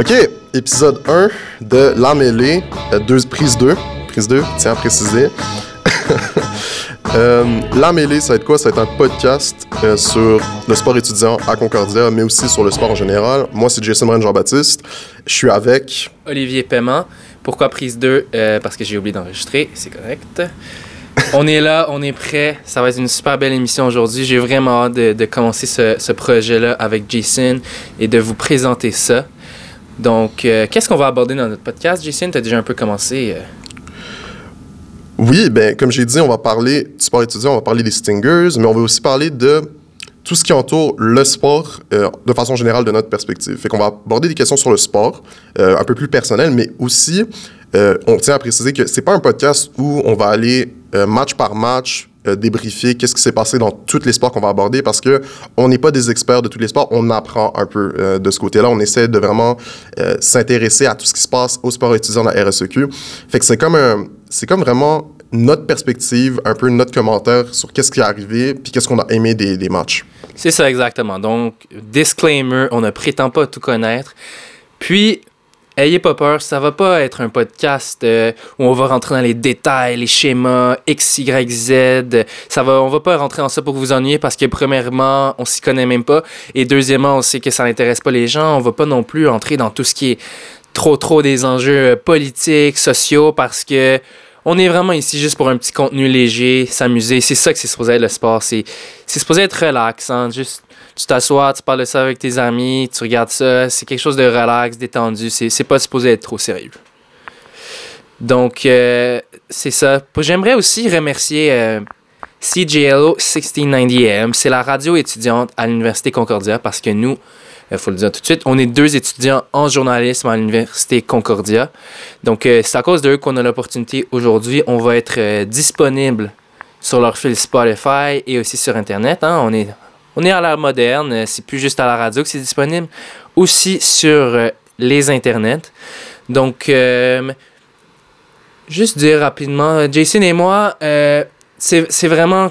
OK, épisode 1 de La Mêlée, euh, deux, prise 2. Prise 2, tiens à préciser. Euh, la Mêlée, ça va être quoi? Ça va être un podcast euh, sur le sport étudiant à Concordia, mais aussi sur le sport en général. Moi, c'est Jason Morin Jean-Baptiste. Je suis avec... Olivier Paiement. Pourquoi prise 2? Euh, parce que j'ai oublié d'enregistrer, c'est correct. on est là, on est prêt. Ça va être une super belle émission aujourd'hui. J'ai vraiment hâte de, de commencer ce, ce projet-là avec Jason et de vous présenter ça. Donc, euh, qu'est-ce qu'on va aborder dans notre podcast, Jason? Tu as déjà un peu commencé. euh, Oui, ben, comme j'ai dit, on va parler du sport étudiant, on va parler des Stingers, mais on va aussi parler de tout ce qui entoure le sport euh, de façon générale de notre perspective. Fait qu'on va aborder des questions sur le sport, un peu plus personnelles, mais aussi, on tient à préciser que c'est pas un podcast où on va aller match par match euh, débriefer qu'est-ce qui s'est passé dans tous les sports qu'on va aborder parce que on n'est pas des experts de tous les sports, on apprend un peu euh, de ce côté-là, on essaie de vraiment euh, s'intéresser à tout ce qui se passe au sport étudiant de la RSEQ. Fait que c'est comme vraiment notre perspective, un peu notre commentaire sur qu'est-ce qui est arrivé puis qu'est-ce qu'on a aimé des, des matchs. C'est ça exactement. Donc, disclaimer, on ne prétend pas tout connaître. Puis, ayez pas peur, ça va pas être un podcast euh, où on va rentrer dans les détails, les schémas, X, Y, Z. Ça va, on va pas rentrer dans ça pour vous ennuyer parce que premièrement, on s'y connaît même pas. Et deuxièmement, on sait que ça n'intéresse pas les gens. On va pas non plus entrer dans tout ce qui est trop trop des enjeux euh, politiques, sociaux parce que on est vraiment ici juste pour un petit contenu léger, s'amuser. C'est ça que c'est supposé être le sport. C'est, supposé être relaxant. Juste, tu t'assois, tu parles de ça avec tes amis, tu regardes ça. C'est quelque chose de relax, détendu. C'est, c'est pas supposé être trop sérieux. Donc, euh, c'est ça. J'aimerais aussi remercier euh, CJLO 1690M. C'est la radio étudiante à l'Université Concordia parce que nous, il faut le dire tout de suite, on est deux étudiants en journalisme à l'Université Concordia. Donc, euh, c'est à cause d'eux qu'on a l'opportunité aujourd'hui. On va être euh, disponible sur leur fil Spotify et aussi sur Internet. hein. On, est, on est à l'ère moderne. euh, C'est plus juste à la radio que c'est disponible. Aussi sur euh, les Internets. Donc, euh, juste dire rapidement, euh, Jason et moi, euh, c'est vraiment.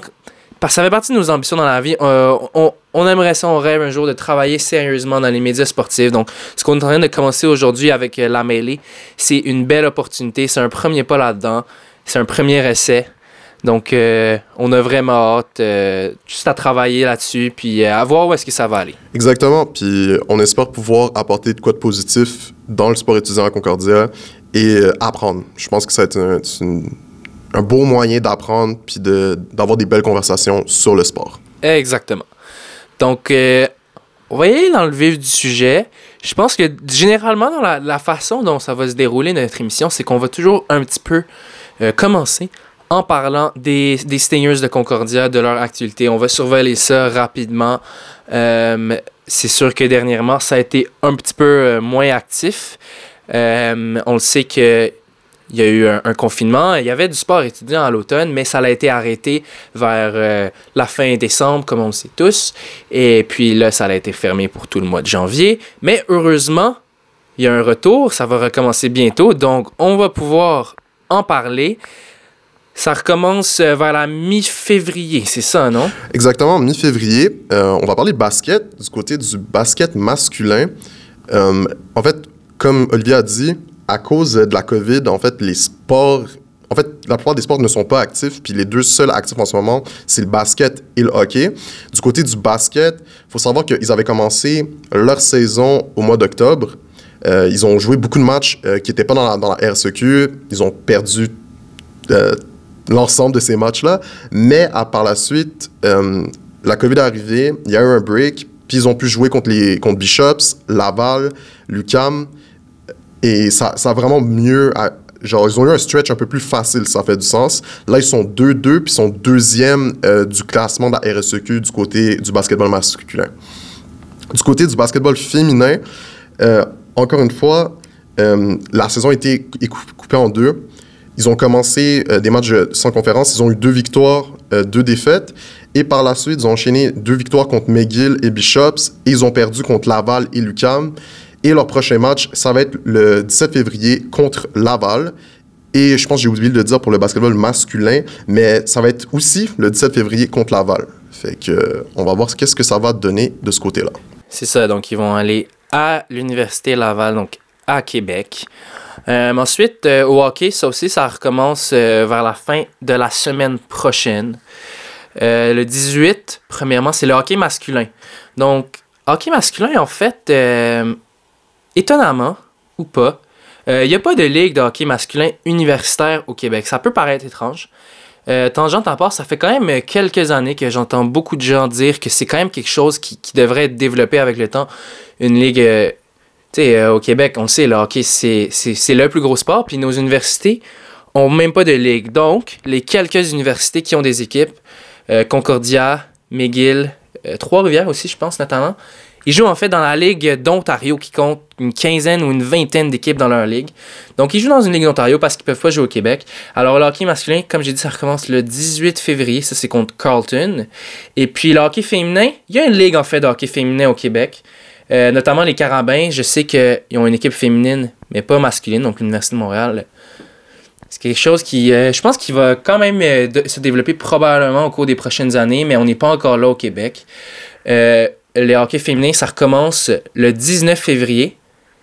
Parce que ça fait partie de nos ambitions dans la vie. Euh, on, aimerait ça, on rêve un jour de travailler sérieusement dans les médias sportifs. Donc, ce qu'on est en train de commencer aujourd'hui avec euh, La Mêlée, c'est une belle opportunité. C'est un premier pas là-dedans. C'est un premier essai. Donc, euh, on a vraiment hâte juste à travailler là-dessus, puis à voir où est-ce que ça va aller. Exactement. Puis on espère pouvoir apporter de quoi de positif dans le sport étudiant à Concordia et apprendre. Je pense que ça va être une- un beau moyen d'apprendre puis d'avoir des belles conversations sur le sport. Exactement. Donc, euh, y aller dans le vif du sujet. Je pense que généralement, dans la, la façon dont ça va se dérouler notre émission, c'est qu'on va toujours un petit peu euh, commencer en parlant des, des Stingers de Concordia, de leur activité. On va surveiller ça rapidement. Euh, c'est sûr que dernièrement, ça a été un petit peu euh, moins actif. On le sait que il y a eu un, confinement. Il y avait du sport étudiant à l'automne, mais ça a été arrêté vers euh, la fin décembre, comme on le sait tous. Et puis là, ça a été fermé pour tout le mois de janvier. Mais heureusement, il y a un retour. Ça va recommencer bientôt. Donc, on va pouvoir en parler. Ça recommence euh, vers la mi-février, c'est ça, non? Exactement, mi-février, euh, on va parler basket, du côté du basket masculin. En fait, comme Olivier a dit, à cause de la COVID, en fait, les sports, en fait, la plupart des sports ne sont pas actifs, puis les deux seuls actifs en ce moment, c'est le basket et le hockey. Du côté du basket, il faut savoir qu'ils avaient commencé leur saison au mois d'octobre. Euh, ils ont joué beaucoup de matchs euh, qui n'étaient pas dans la, RSEQ. Ils ont perdu euh, l'ensemble de ces matchs-là. Mais par la suite, la COVID est arrivée, il y a eu un break, puis ils ont pu jouer contre, les, contre Bishops, Laval, Lucam. Et ça, ça a vraiment mieux. genre, ils ont eu un stretch un peu plus facile, ça fait du sens. Là, ils sont 2-2, puis sont deuxième euh, du classement de la RSEQ du côté du basketball masculin. Du côté du basketball féminin, euh, encore une fois, euh, la saison a été cou- cou- coupée en deux. Ils ont commencé des matchs sans conférence. Ils ont eu deux victoires, deux défaites. Et par la suite, ils ont enchaîné deux victoires contre McGill et Bishops. Et ils ont perdu contre Laval et Lucam. Et leur prochain match, ça va être le 17 février contre Laval. Et je pense que j'ai oublié de le dire pour le basketball masculin, mais ça va être aussi le 17 février contre Laval. Fait que, euh, on va voir qu'est-ce que ça va donner de ce côté-là. C'est ça, donc ils vont aller à l'Université Laval, donc à Québec. Euh, ensuite, euh, au hockey, ça aussi, ça recommence vers la fin de la semaine prochaine. le 18, premièrement, c'est le hockey masculin. Donc, hockey masculin, en fait, étonnamment ou pas, il n'y a pas de ligue de hockey masculin universitaire au Québec. Ça peut paraître étrange. tangente à part, ça fait quand même quelques années que j'entends beaucoup de gens dire que c'est quand même quelque chose qui, devrait être développé avec le temps. Une ligue tu sais, euh, au Québec, on le sait, le hockey, c'est le plus gros sport. Puis nos universités ont même pas de ligue. Donc, les quelques universités qui ont des équipes, euh, Concordia, McGill, euh, Trois-Rivières aussi, je pense, notamment, ils jouent en fait dans la Ligue d'Ontario qui compte une quinzaine ou une vingtaine d'équipes dans leur ligue. Donc, ils jouent dans une Ligue d'Ontario parce qu'ils peuvent pas jouer au Québec. Alors, le hockey masculin, comme j'ai dit, ça recommence le 18 février. Ça, c'est contre Carlton. Et puis, le hockey féminin, il y a une ligue en fait de hockey féminin au Québec. Euh, notamment les Carabins, je sais qu'ils ont une équipe féminine, mais pas masculine, donc l'Université de Montréal. C'est quelque chose qui, euh, je pense, qui va quand même euh, se développer probablement au cours des prochaines années, mais on n'est pas encore là au Québec. Le hockey féminin, ça recommence le 19 février.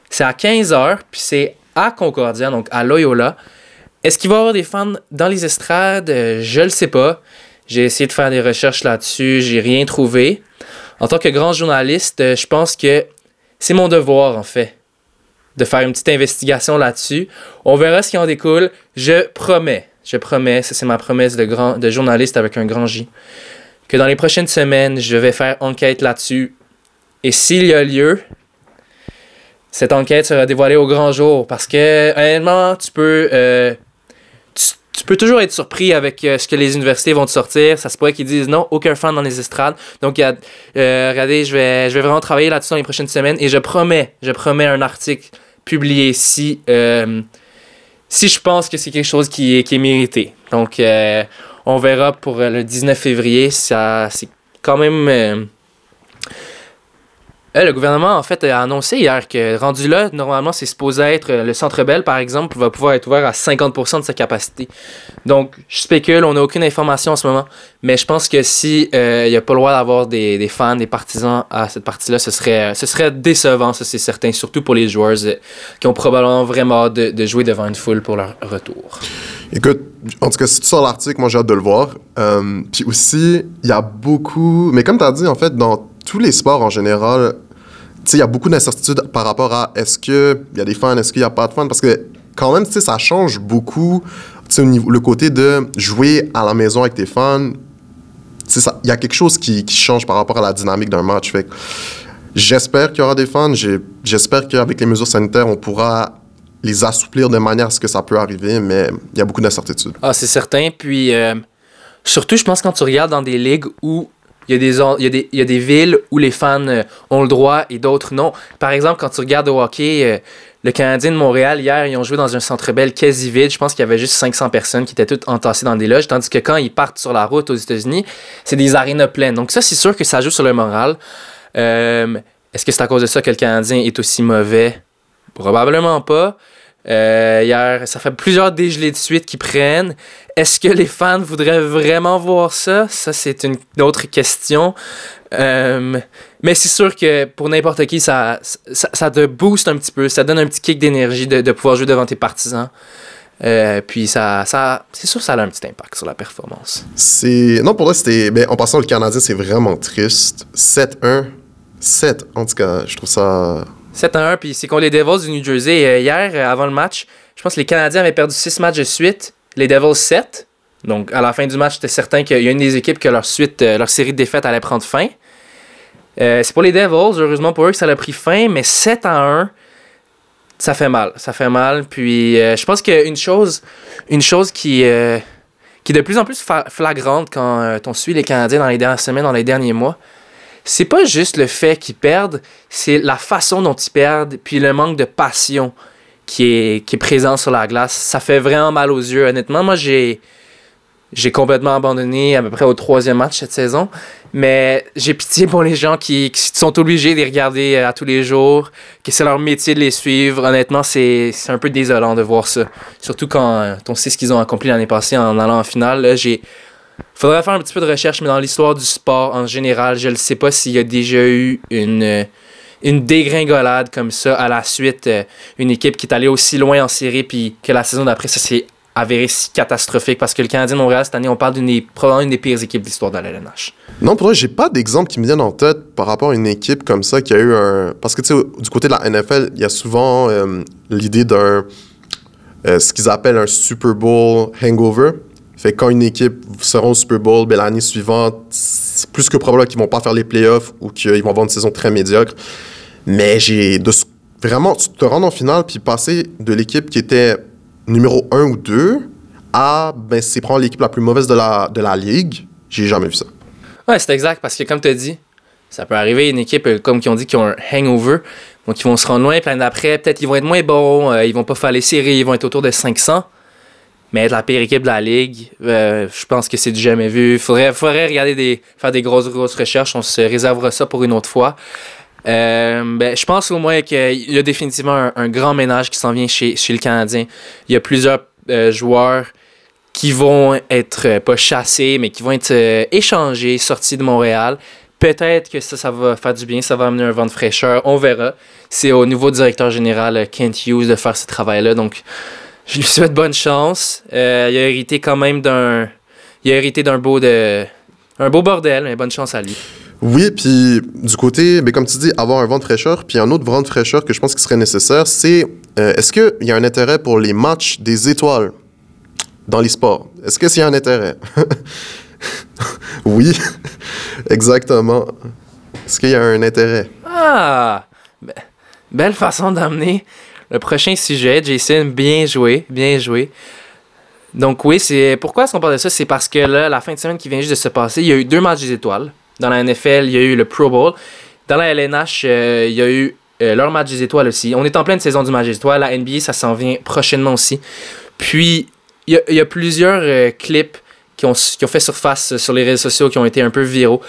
C'est à 15h, puis c'est à Concordia, donc à Loyola. Est-ce qu'il va y avoir des fans dans les estrades? Je le sais pas. J'ai essayé de faire des recherches là-dessus, j'ai rien trouvé en tant que grand journaliste, euh, je pense que c'est mon devoir, en fait, de faire une petite investigation là-dessus. On verra ce qui en découle. Je promets, je promets, c'est ma promesse de journaliste avec un grand J, que dans les prochaines semaines, je vais faire enquête là-dessus. Et s'il y a lieu, cette enquête sera dévoilée au grand jour parce que, honnêtement, tu peux euh, tu peux toujours être surpris avec euh, ce que les universités vont te sortir. Ça se pourrait qu'ils disent non, aucun fan dans les estrades. Donc, euh, regardez, je vais, je vais vraiment travailler là-dessus dans les prochaines semaines et je promets, je promets un article publié si, si je pense que c'est quelque chose qui est, qui est mérité. Donc, on verra pour le 19 février. Ça, même euh, le gouvernement, en fait, a annoncé hier que rendu là, normalement, c'est supposé être euh, le Centre Bell, par exemple, va pouvoir être ouvert à 50% de sa capacité. Donc, je spécule, on n'a aucune information en ce moment, mais je pense que si euh, il n'y a pas le droit d'avoir des, des, fans, des partisans à cette partie-là, ce serait, ce serait décevant, ça c'est certain, surtout pour les joueurs qui ont probablement vraiment hâte de, jouer devant une foule pour leur retour. Écoute, en tout cas, si tu sors l'article, moi j'ai hâte de le voir. Puis aussi, il y a beaucoup, mais comme tu as dit, en fait, dans tous les sports en général, il y a beaucoup d'incertitudes par rapport à est-ce qu'il y a des fans, est-ce qu'il n'y a pas de fans, parce que quand même, ça change beaucoup au niveau, le côté de jouer à la maison avec tes fans. Il y a quelque chose qui, qui, change par rapport à la dynamique d'un match. J'espère qu'il y aura des fans. J'espère qu'avec les mesures sanitaires, on pourra les assouplir de manière à ce que ça peut arriver, mais il y a beaucoup d'incertitudes. Ah, c'est certain. Puis, euh, surtout, je pense quand tu regardes dans des ligues où il y, a des, villes où les fans euh, ont le droit et d'autres non. Par exemple, quand tu regardes au hockey, euh, le Canadien de Montréal, hier, ils ont joué dans un centre belle quasi vide. Je pense qu'il y avait juste 500 personnes qui étaient toutes entassées dans des loges. Tandis que quand ils partent sur la route aux États-Unis, c'est des arénas pleines. Donc, ça, c'est sûr que ça joue sur le moral. Est-ce que c'est à cause de ça que le Canadien est aussi mauvais? Probablement pas. Euh, hier, ça fait plusieurs dégelés de suite qui prennent. Est-ce que les fans voudraient vraiment voir ça? Ça, c'est une autre question. Euh, mais c'est sûr que pour n'importe qui, ça, ça, te booste un petit peu. Ça donne un petit kick d'énergie de, pouvoir jouer devant tes partisans. Euh, puis ça, ça c'est sûr ça a un petit impact sur la performance. Non pour moi c'était ben, en passant le Canadien c'est vraiment triste. 7-1 7 en tout cas, je trouve ça 7 1, puis c'est contre les Devils du New Jersey. Euh, hier, euh, avant le match, je pense que les Canadiens avaient perdu 6 matchs de suite, les Devils 7. Donc, à la fin du match, j'étais certain qu'il y a une des équipes que leur suite, euh, leur série de défaites allait prendre fin. c'est pour les Devils, heureusement pour eux que ça a pris fin, mais 7 à 1, ça fait mal. Ça fait mal. Puis, je pense qu'une chose, une chose qui, qui est de plus en plus flagrante quand on suit les Canadiens dans les dernières semaines, dans les derniers mois, c'est pas juste le fait qu'ils perdent, c'est la façon dont ils perdent, puis le manque de passion qui est, qui est présent sur la glace. Ça fait vraiment mal aux yeux, honnêtement. Moi, j'ai, j'ai complètement abandonné à peu près au troisième match cette saison. Mais j'ai pitié pour les gens qui, sont obligés de les regarder euh, à tous les jours, que c'est leur métier de les suivre. Honnêtement, c'est, un peu désolant de voir ça. Surtout quand euh, on sait ce qu'ils ont accompli l'année passée en allant en finale. J'ai, Faudrait faire un petit peu de recherche, mais dans l'histoire du sport en général, je ne sais pas s'il y a déjà eu une, une dégringolade comme ça à la suite, euh, une équipe qui est allée aussi loin en série, puis que la saison d'après, ça s'est avéré si catastrophique parce que le Canadien de Montréal, cette année, on parle d'une probablement une des pires équipes de l'histoire de la LNH. Non, pour moi, j'ai pas d'exemple qui me viennent en tête par rapport à une équipe comme ça qui a eu un. Parce que, tu sais, du côté de la NFL, il y a souvent euh, l'idée d'un. euh, ce qu'ils appellent un Super Bowl hangover. Fait que quand une équipe sera au Super Bowl, ben, l'année suivante, c'est plus que probable qu'ils vont pas faire les playoffs ou qu'ils vont avoir une saison très médiocre. Mais j'ai. Vraiment, te rends en finale puis passer de l'équipe qui était numéro 1 ou 2 à. Ben, c'est prendre l'équipe la plus mauvaise de la, de la ligue. J'ai jamais vu ça. Ouais, c'est exact, parce que comme tu as dit, ça peut arriver une équipe, euh, comme qui ont dit, qui ont un hangover, donc ils vont se rendre loin, l'année d'après, peut-être ils vont être moins bons, euh, ils vont pas faire les séries, ils vont être autour de 500. Mais être la pire équipe de la ligue, euh, je pense que c'est du jamais vu. Faudrait, faudrait regarder faire des grosses, grosses recherches. On se réservera ça pour une autre fois. Euh, ben, je pense au moins qu'il y a définitivement un, grand ménage qui s'en vient chez, chez le Canadien. Il y a plusieurs euh, joueurs qui vont être pas chassés, mais qui vont être échangés, sortis de Montréal. Peut-être que ça, ça va faire du bien, ça va amener un vent de fraîcheur. On verra. C'est au nouveau directeur général Kent Hughes de faire ce travail-là. Donc, je lui souhaite bonne chance. Euh, il a hérité quand même d'un. Il a hérité d'un beau de. Un beau bordel, mais bonne chance à lui. Oui, puis du côté, mais comme tu dis, avoir un vent de fraîcheur, puis un autre vent de fraîcheur que je pense qu'il serait nécessaire, c'est euh, est-ce qu'il y a un intérêt pour les matchs des étoiles dans les sports? Est-ce que s'il y a un intérêt? oui, exactement. Est-ce qu'il y a un intérêt? Ah! Be- belle façon d'amener le prochain sujet, Jason. Bien joué, bien joué. Donc oui, c'est pourquoi est-ce qu'on parle de ça? C'est parce que là, la fin de semaine qui vient juste de se passer, il y a eu deux matchs des étoiles. Dans la NFL, il y a eu le Pro Bowl. Dans la LNH, euh, il y a eu euh, leur match des étoiles aussi. On est en pleine saison du match des étoiles. La NBA, ça s'en vient prochainement aussi. Puis, il y a, plusieurs euh, clips qui ont, qui ont fait surface sur les réseaux sociaux, qui ont été un peu viraux.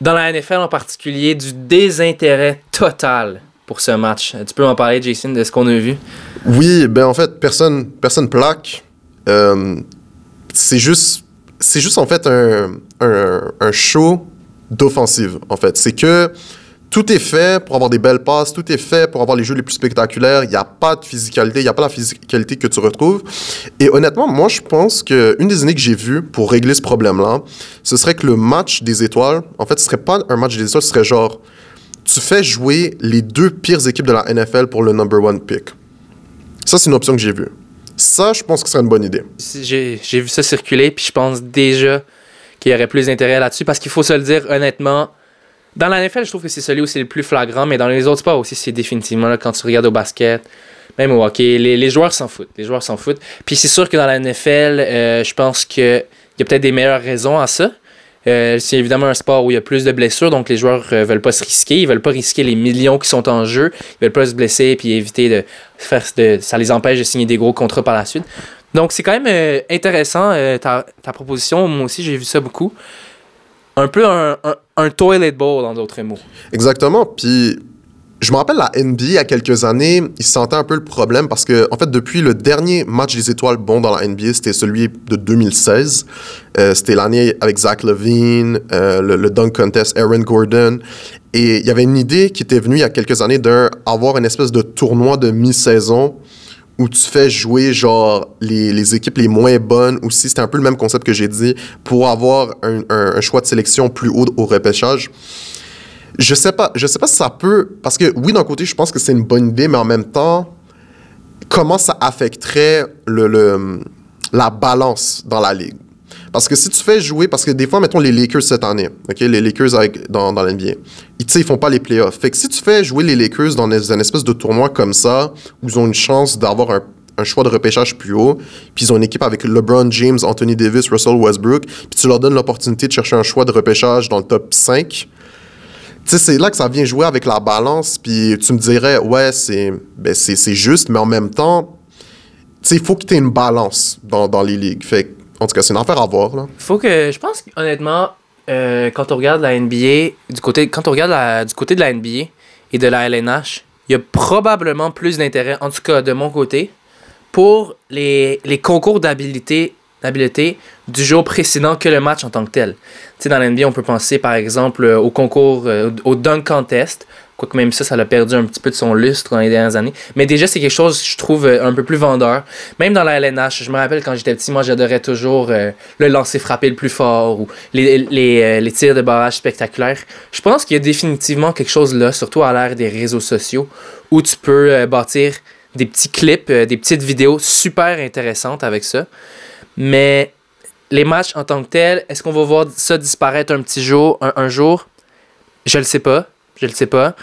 Dans la NFL en particulier, du désintérêt total pour ce match. Tu peux m'en parler, Jason, de ce qu'on a vu? Oui, ben en fait, personne, personne plaque. Euh, c'est juste, c'est juste en fait un, un, un show d'offensive. En fait, c'est que tout est fait pour avoir des belles passes, tout est fait pour avoir les jeux les plus spectaculaires. Il n'y a pas de physicalité, il n'y a pas la physicalité que tu retrouves. Et honnêtement, moi, je pense que une des années que j'ai vues pour régler ce problème-là, ce serait que le match des étoiles, en fait, ce serait pas un match des étoiles, ce serait genre, tu fais jouer les deux pires équipes de la NFL pour le number one pick. Ça, c'est une option que j'ai vue. Ça, je pense que ce serait une bonne idée. J'ai vu ça circuler, puis je pense déjà qu'il y aurait plus d'intérêt là-dessus, parce qu'il faut se le dire honnêtement. Dans la NFL, je trouve que c'est celui où c'est le plus flagrant, mais dans les autres sports aussi, c'est définitivement là, quand tu regardes au basket, même au hockey, les, les joueurs s'en foutent. Les joueurs s'en foutent. Puis c'est sûr que dans la NFL, euh, je pense qu'il y a peut-être des meilleures raisons à ça. Euh, c'est évidemment un sport où il y a plus de blessures, donc les joueurs euh, veulent pas se risquer. Ils veulent pas risquer les millions qui sont en jeu. Ils veulent pas se blesser puis éviter de faire de, ça les empêche de signer des gros contrats par la suite. Donc c'est quand même euh, intéressant ta, ta proposition. Moi aussi j'ai vu ça beaucoup. Un peu un, un, un toilet bowl en d'autres mots. Exactement. Puis, je me rappelle la NBA il y a quelques années, ils sentaient un peu le problème parce que, en fait, depuis le dernier match des étoiles bon dans la NBA, c'était celui de 2016. Euh, c'était l'année avec Zach Levine, euh, le, le dunk contest, Aaron Gordon. Et il y avait une idée qui était venue il y a quelques années d'avoir une espèce de tournoi de mi-saison où tu fais jouer genre les, les équipes les moins bonnes aussi. C'était un peu le même concept que j'ai dit pour avoir un, un- un choix de sélection plus haut au repêchage. Je sais pas, je sais pas si ça peut parce que oui d'un côté je pense que c'est une bonne idée mais en même temps comment ça affecterait le, la balance dans la ligue? Parce que si tu fais jouer, parce que des fois, mettons les Lakers cette année, les Lakers dans, l'NBA, ils, ils font pas les playoffs. Fait que si tu fais jouer les Lakers dans une espèce de tournoi comme ça, où ils ont une chance d'avoir un, un choix de repêchage plus haut, puis ils ont une équipe avec LeBron James, Anthony Davis, Russell Westbrook, puis tu leur donnes l'opportunité de chercher un choix de repêchage dans le top 5, tu c'est là que ça vient jouer avec la balance, puis tu me dirais, ouais, c'est ben, juste, mais en même temps, tu sais, il faut qu'il y ait une balance dans, dans les ligues. Fait que, en tout cas, c'est une affaire à voir, là. Faut que je pense que, honnêtement euh, quand on regarde la NBA du côté quand on regarde du côté de la NBA et de la LNH, il y a probablement plus d'intérêt en tout cas de mon côté pour les, les concours d'habilité d'habileté du jour précédent que le match en tant que tel. Tu sais dans la NBA, on peut penser par exemple euh, au concours euh, au dunk contest Quoique même ça, ça l'a perdu un petit peu de son lustre dans les dernières années. Mais déjà, c'est quelque chose, je trouve, euh, un peu plus vendeur. Même dans la LNH, je me rappelle quand j'étais petit, moi, j'adorais toujours le lancer frappé le plus fort ou les, les, les tirs de barrage spectaculaires. Je pense qu'il y a définitivement quelque chose là, surtout à l'ère des réseaux sociaux, où tu peux bâtir des petits clips, des petites vidéos super intéressantes avec ça. Mais les matchs en tant que tels, est-ce qu'on va voir ça disparaître un petit jour, un, jour? Je le sais pas. Je le sais pas.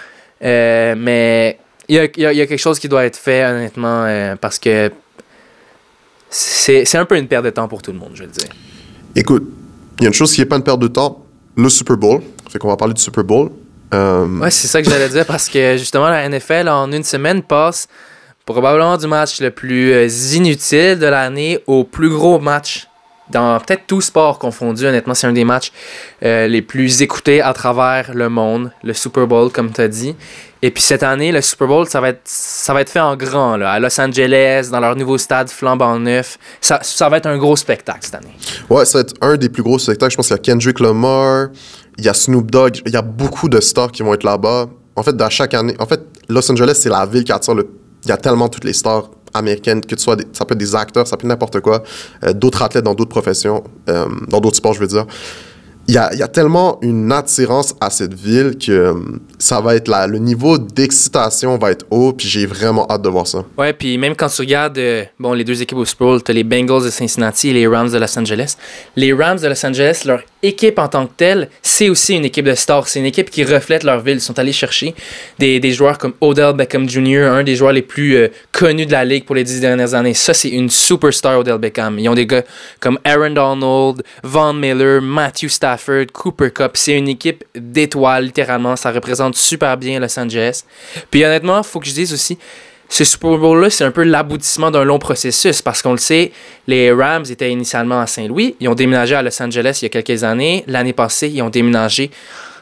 Euh, mais il y a, quelque chose qui doit être fait, honnêtement, euh, parce que c'est un peu une perte de temps pour tout le monde, je veux dire. Écoute, il y a une chose qui n'est pas une perte de temps le Super Bowl. Fait qu'on va parler du Super Bowl. Euh... Ouais, c'est ça que j'allais dire parce que justement, la NFL, en une semaine, passe probablement du match le plus euh, inutile de l'année au plus gros match dans peut-être tout sport confondu, honnêtement, c'est un des matchs euh, les plus écoutés à travers le monde, le Super Bowl, comme tu as dit. Et puis cette année, le Super Bowl, ça va être, ça va être fait en grand, là, à Los Angeles, dans leur nouveau stade flambant neuf. Ça, ça va être un gros spectacle cette année. Ouais, ça va être un des plus gros spectacles. Je pense qu'il y a Kendrick Lamar, il y a Snoop Dogg, il y a beaucoup de stars qui vont être là-bas. En fait, dans chaque année, en fait, Los Angeles, c'est la ville qui attire le. Il y a tellement toutes les stars américaine, que tu sois ça peut des acteurs, ça peut être n'importe quoi, euh, d'autres athlètes dans d'autres professions, euh, dans d'autres sports, je veux dire. Il y a, tellement une attirance à cette ville que euh, ça va être là, le niveau d'excitation va être haut, puis j'ai vraiment hâte de voir ça. Ouais, puis même quand tu regardes euh, bon, les deux équipes au Super Bowl, tu les Bengals de Cincinnati et les Rams de Los Angeles. Les Rams de Los Angeles, leur équipe en tant que telle, c'est aussi une équipe de stars. C'est une équipe qui reflète leur ville. Ils sont allés chercher des, des joueurs comme Odell Beckham Jr., un des joueurs les plus euh, connus de la ligue pour les dix dernières années. Ça, c'est une superstar, Odell Beckham. Ils ont des gars comme Aaron Donald, Von Miller, Matthew Stafford. Cooper Cup. C'est une équipe d'étoiles, littéralement. Ça représente super bien Los Angeles. Puis honnêtement, faut que je dise aussi, ce Super Bowl-là, c'est un peu l'aboutissement d'un long processus parce qu'on le sait, les Rams étaient initialement à Saint-Louis. Ils ont déménagé à Los Angeles il y a quelques années. L'année passée, ils ont déménagé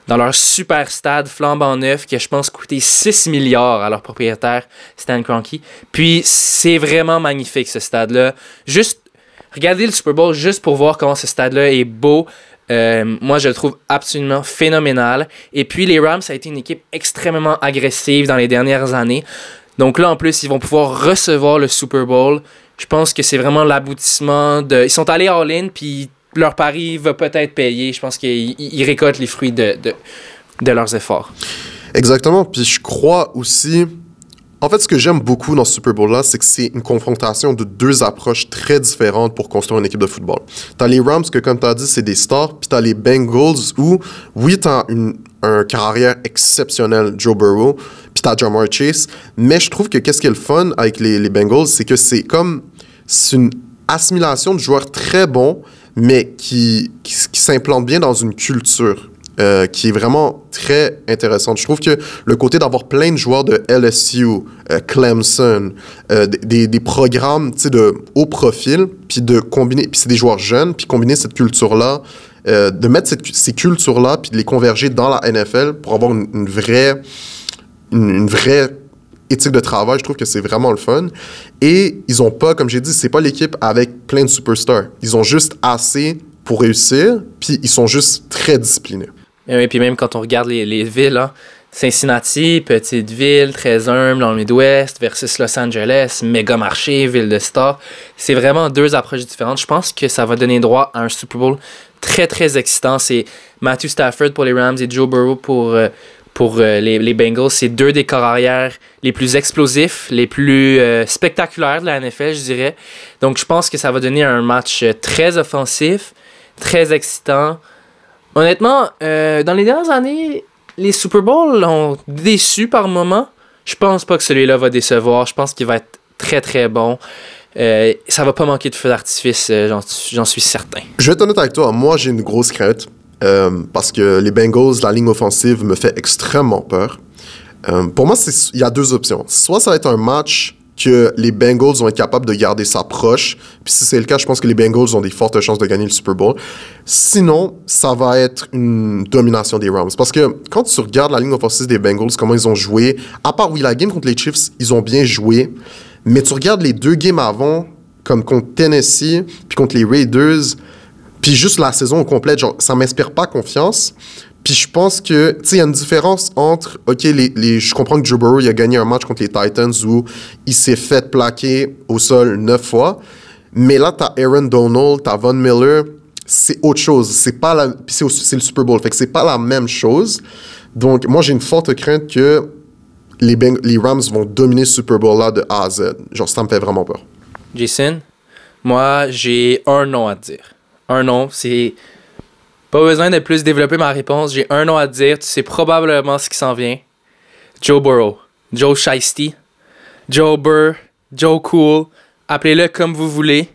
dans leur super stade flambant neuf qui a, je pense, coûté 6 milliards à leur propriétaire, Stan Kroenke. Puis, c'est vraiment magnifique, ce stade-là. Juste, regardez le Super Bowl juste pour voir comment ce stade-là est beau. Euh, moi, je le trouve absolument phénoménal. Et puis, les Rams, ça a été une équipe extrêmement agressive dans les dernières années. Donc là, en plus, ils vont pouvoir recevoir le Super Bowl. Je pense que c'est vraiment l'aboutissement de. Ils sont allés all-in, puis leur pari va peut-être payer. Je pense qu'ils récoltent les fruits de, de, de leurs efforts. Exactement. Puis je crois aussi en fait, ce que j'aime beaucoup dans ce Super Bowl-là, c'est que c'est une confrontation de deux approches très différentes pour construire une équipe de football. T'as les Rams, que comme t'as dit, c'est des stars, puis t'as les Bengals, où, oui, t'as une, un carrière exceptionnel, Joe Burrow, puis t'as Jamar Chase, mais je trouve que qu'est-ce qui est le fun avec les, les Bengals, c'est que c'est comme, c'est une assimilation de joueurs très bons, mais qui, qui, qui s'implantent bien dans une culture. Euh, qui est vraiment très intéressante. Je trouve que le côté d'avoir plein de joueurs de LSU, euh, Clemson, euh, des, des, programmes de haut profil, puis de combiner, puis c'est des joueurs jeunes, puis combiner cette culture-là, de mettre ces cultures-là, puis de les converger dans la NFL pour avoir une, vraie, une, vraie éthique de travail, je trouve que c'est vraiment le fun. Et ils ont pas, comme j'ai dit, c'est pas l'équipe avec plein de superstars. Ils ont juste assez pour réussir, puis ils sont juste très disciplinés. Et puis même quand on regarde les, les villes, Cincinnati, petite ville, très humble dans le Midwest, versus Los Angeles, méga marché, ville de stars. C'est vraiment deux approches différentes. Je pense que ça va donner droit à un Super Bowl très, très excitant. C'est Matthew Stafford pour les Rams et Joe Burrow pour, euh, pour euh, les, les, Bengals. C'est deux des corps arrière les plus explosifs, les plus euh, spectaculaires de la NFL, je dirais. Donc je pense que ça va donner un match très offensif, très excitant. Honnêtement, euh, dans les dernières années, les Super Bowls ont déçu par moments. Je pense pas que celui-là va décevoir. Je pense qu'il va être très très bon. Euh, ça va pas manquer de feu d'artifice, euh, j'en suis certain. Je vais être honnête avec toi. Moi, j'ai une grosse crainte parce que les Bengals, la ligne offensive, me fait extrêmement peur. pour moi, il y a deux options. Soit ça va être un match que les Bengals vont être capables de garder ça proche. Puis si c'est le cas, je pense que les Bengals ont des fortes chances de gagner le Super Bowl. Sinon, ça va être une domination des Rams. Parce que quand tu regardes la ligne offensive des Bengals, comment ils ont joué, à part, oui, la game contre les Chiefs, ils ont bien joué. Mais tu regardes les deux games avant, comme contre Tennessee, puis contre les Raiders, puis juste la saison complète, genre, ça m'inspire pas confiance. Puis je pense que, tu sais, il y a une différence entre, OK, les, les, je comprends que Joe Burrow, il a gagné un match contre les Titans où il s'est fait plaquer au sol neuf fois. Mais là, t'as Aaron Donald, t'as Von Miller, c'est autre chose. C'est pas la, c'est, le Super Bowl. Fait que c'est pas la même chose. Donc, moi, j'ai une forte crainte que les, les Rams vont dominer ce Super Bowl-là de A à Z. Genre, ça me fait vraiment peur. Jason, moi, j'ai un nom à te dire. Un nom, c'est. Pas besoin de plus développer ma réponse. J'ai un nom à te dire. Tu sais probablement ce qui s'en vient. Joe Burrow. Joe Shiesty. Joe Burr. Joe Cool. Appelez-le comme vous voulez.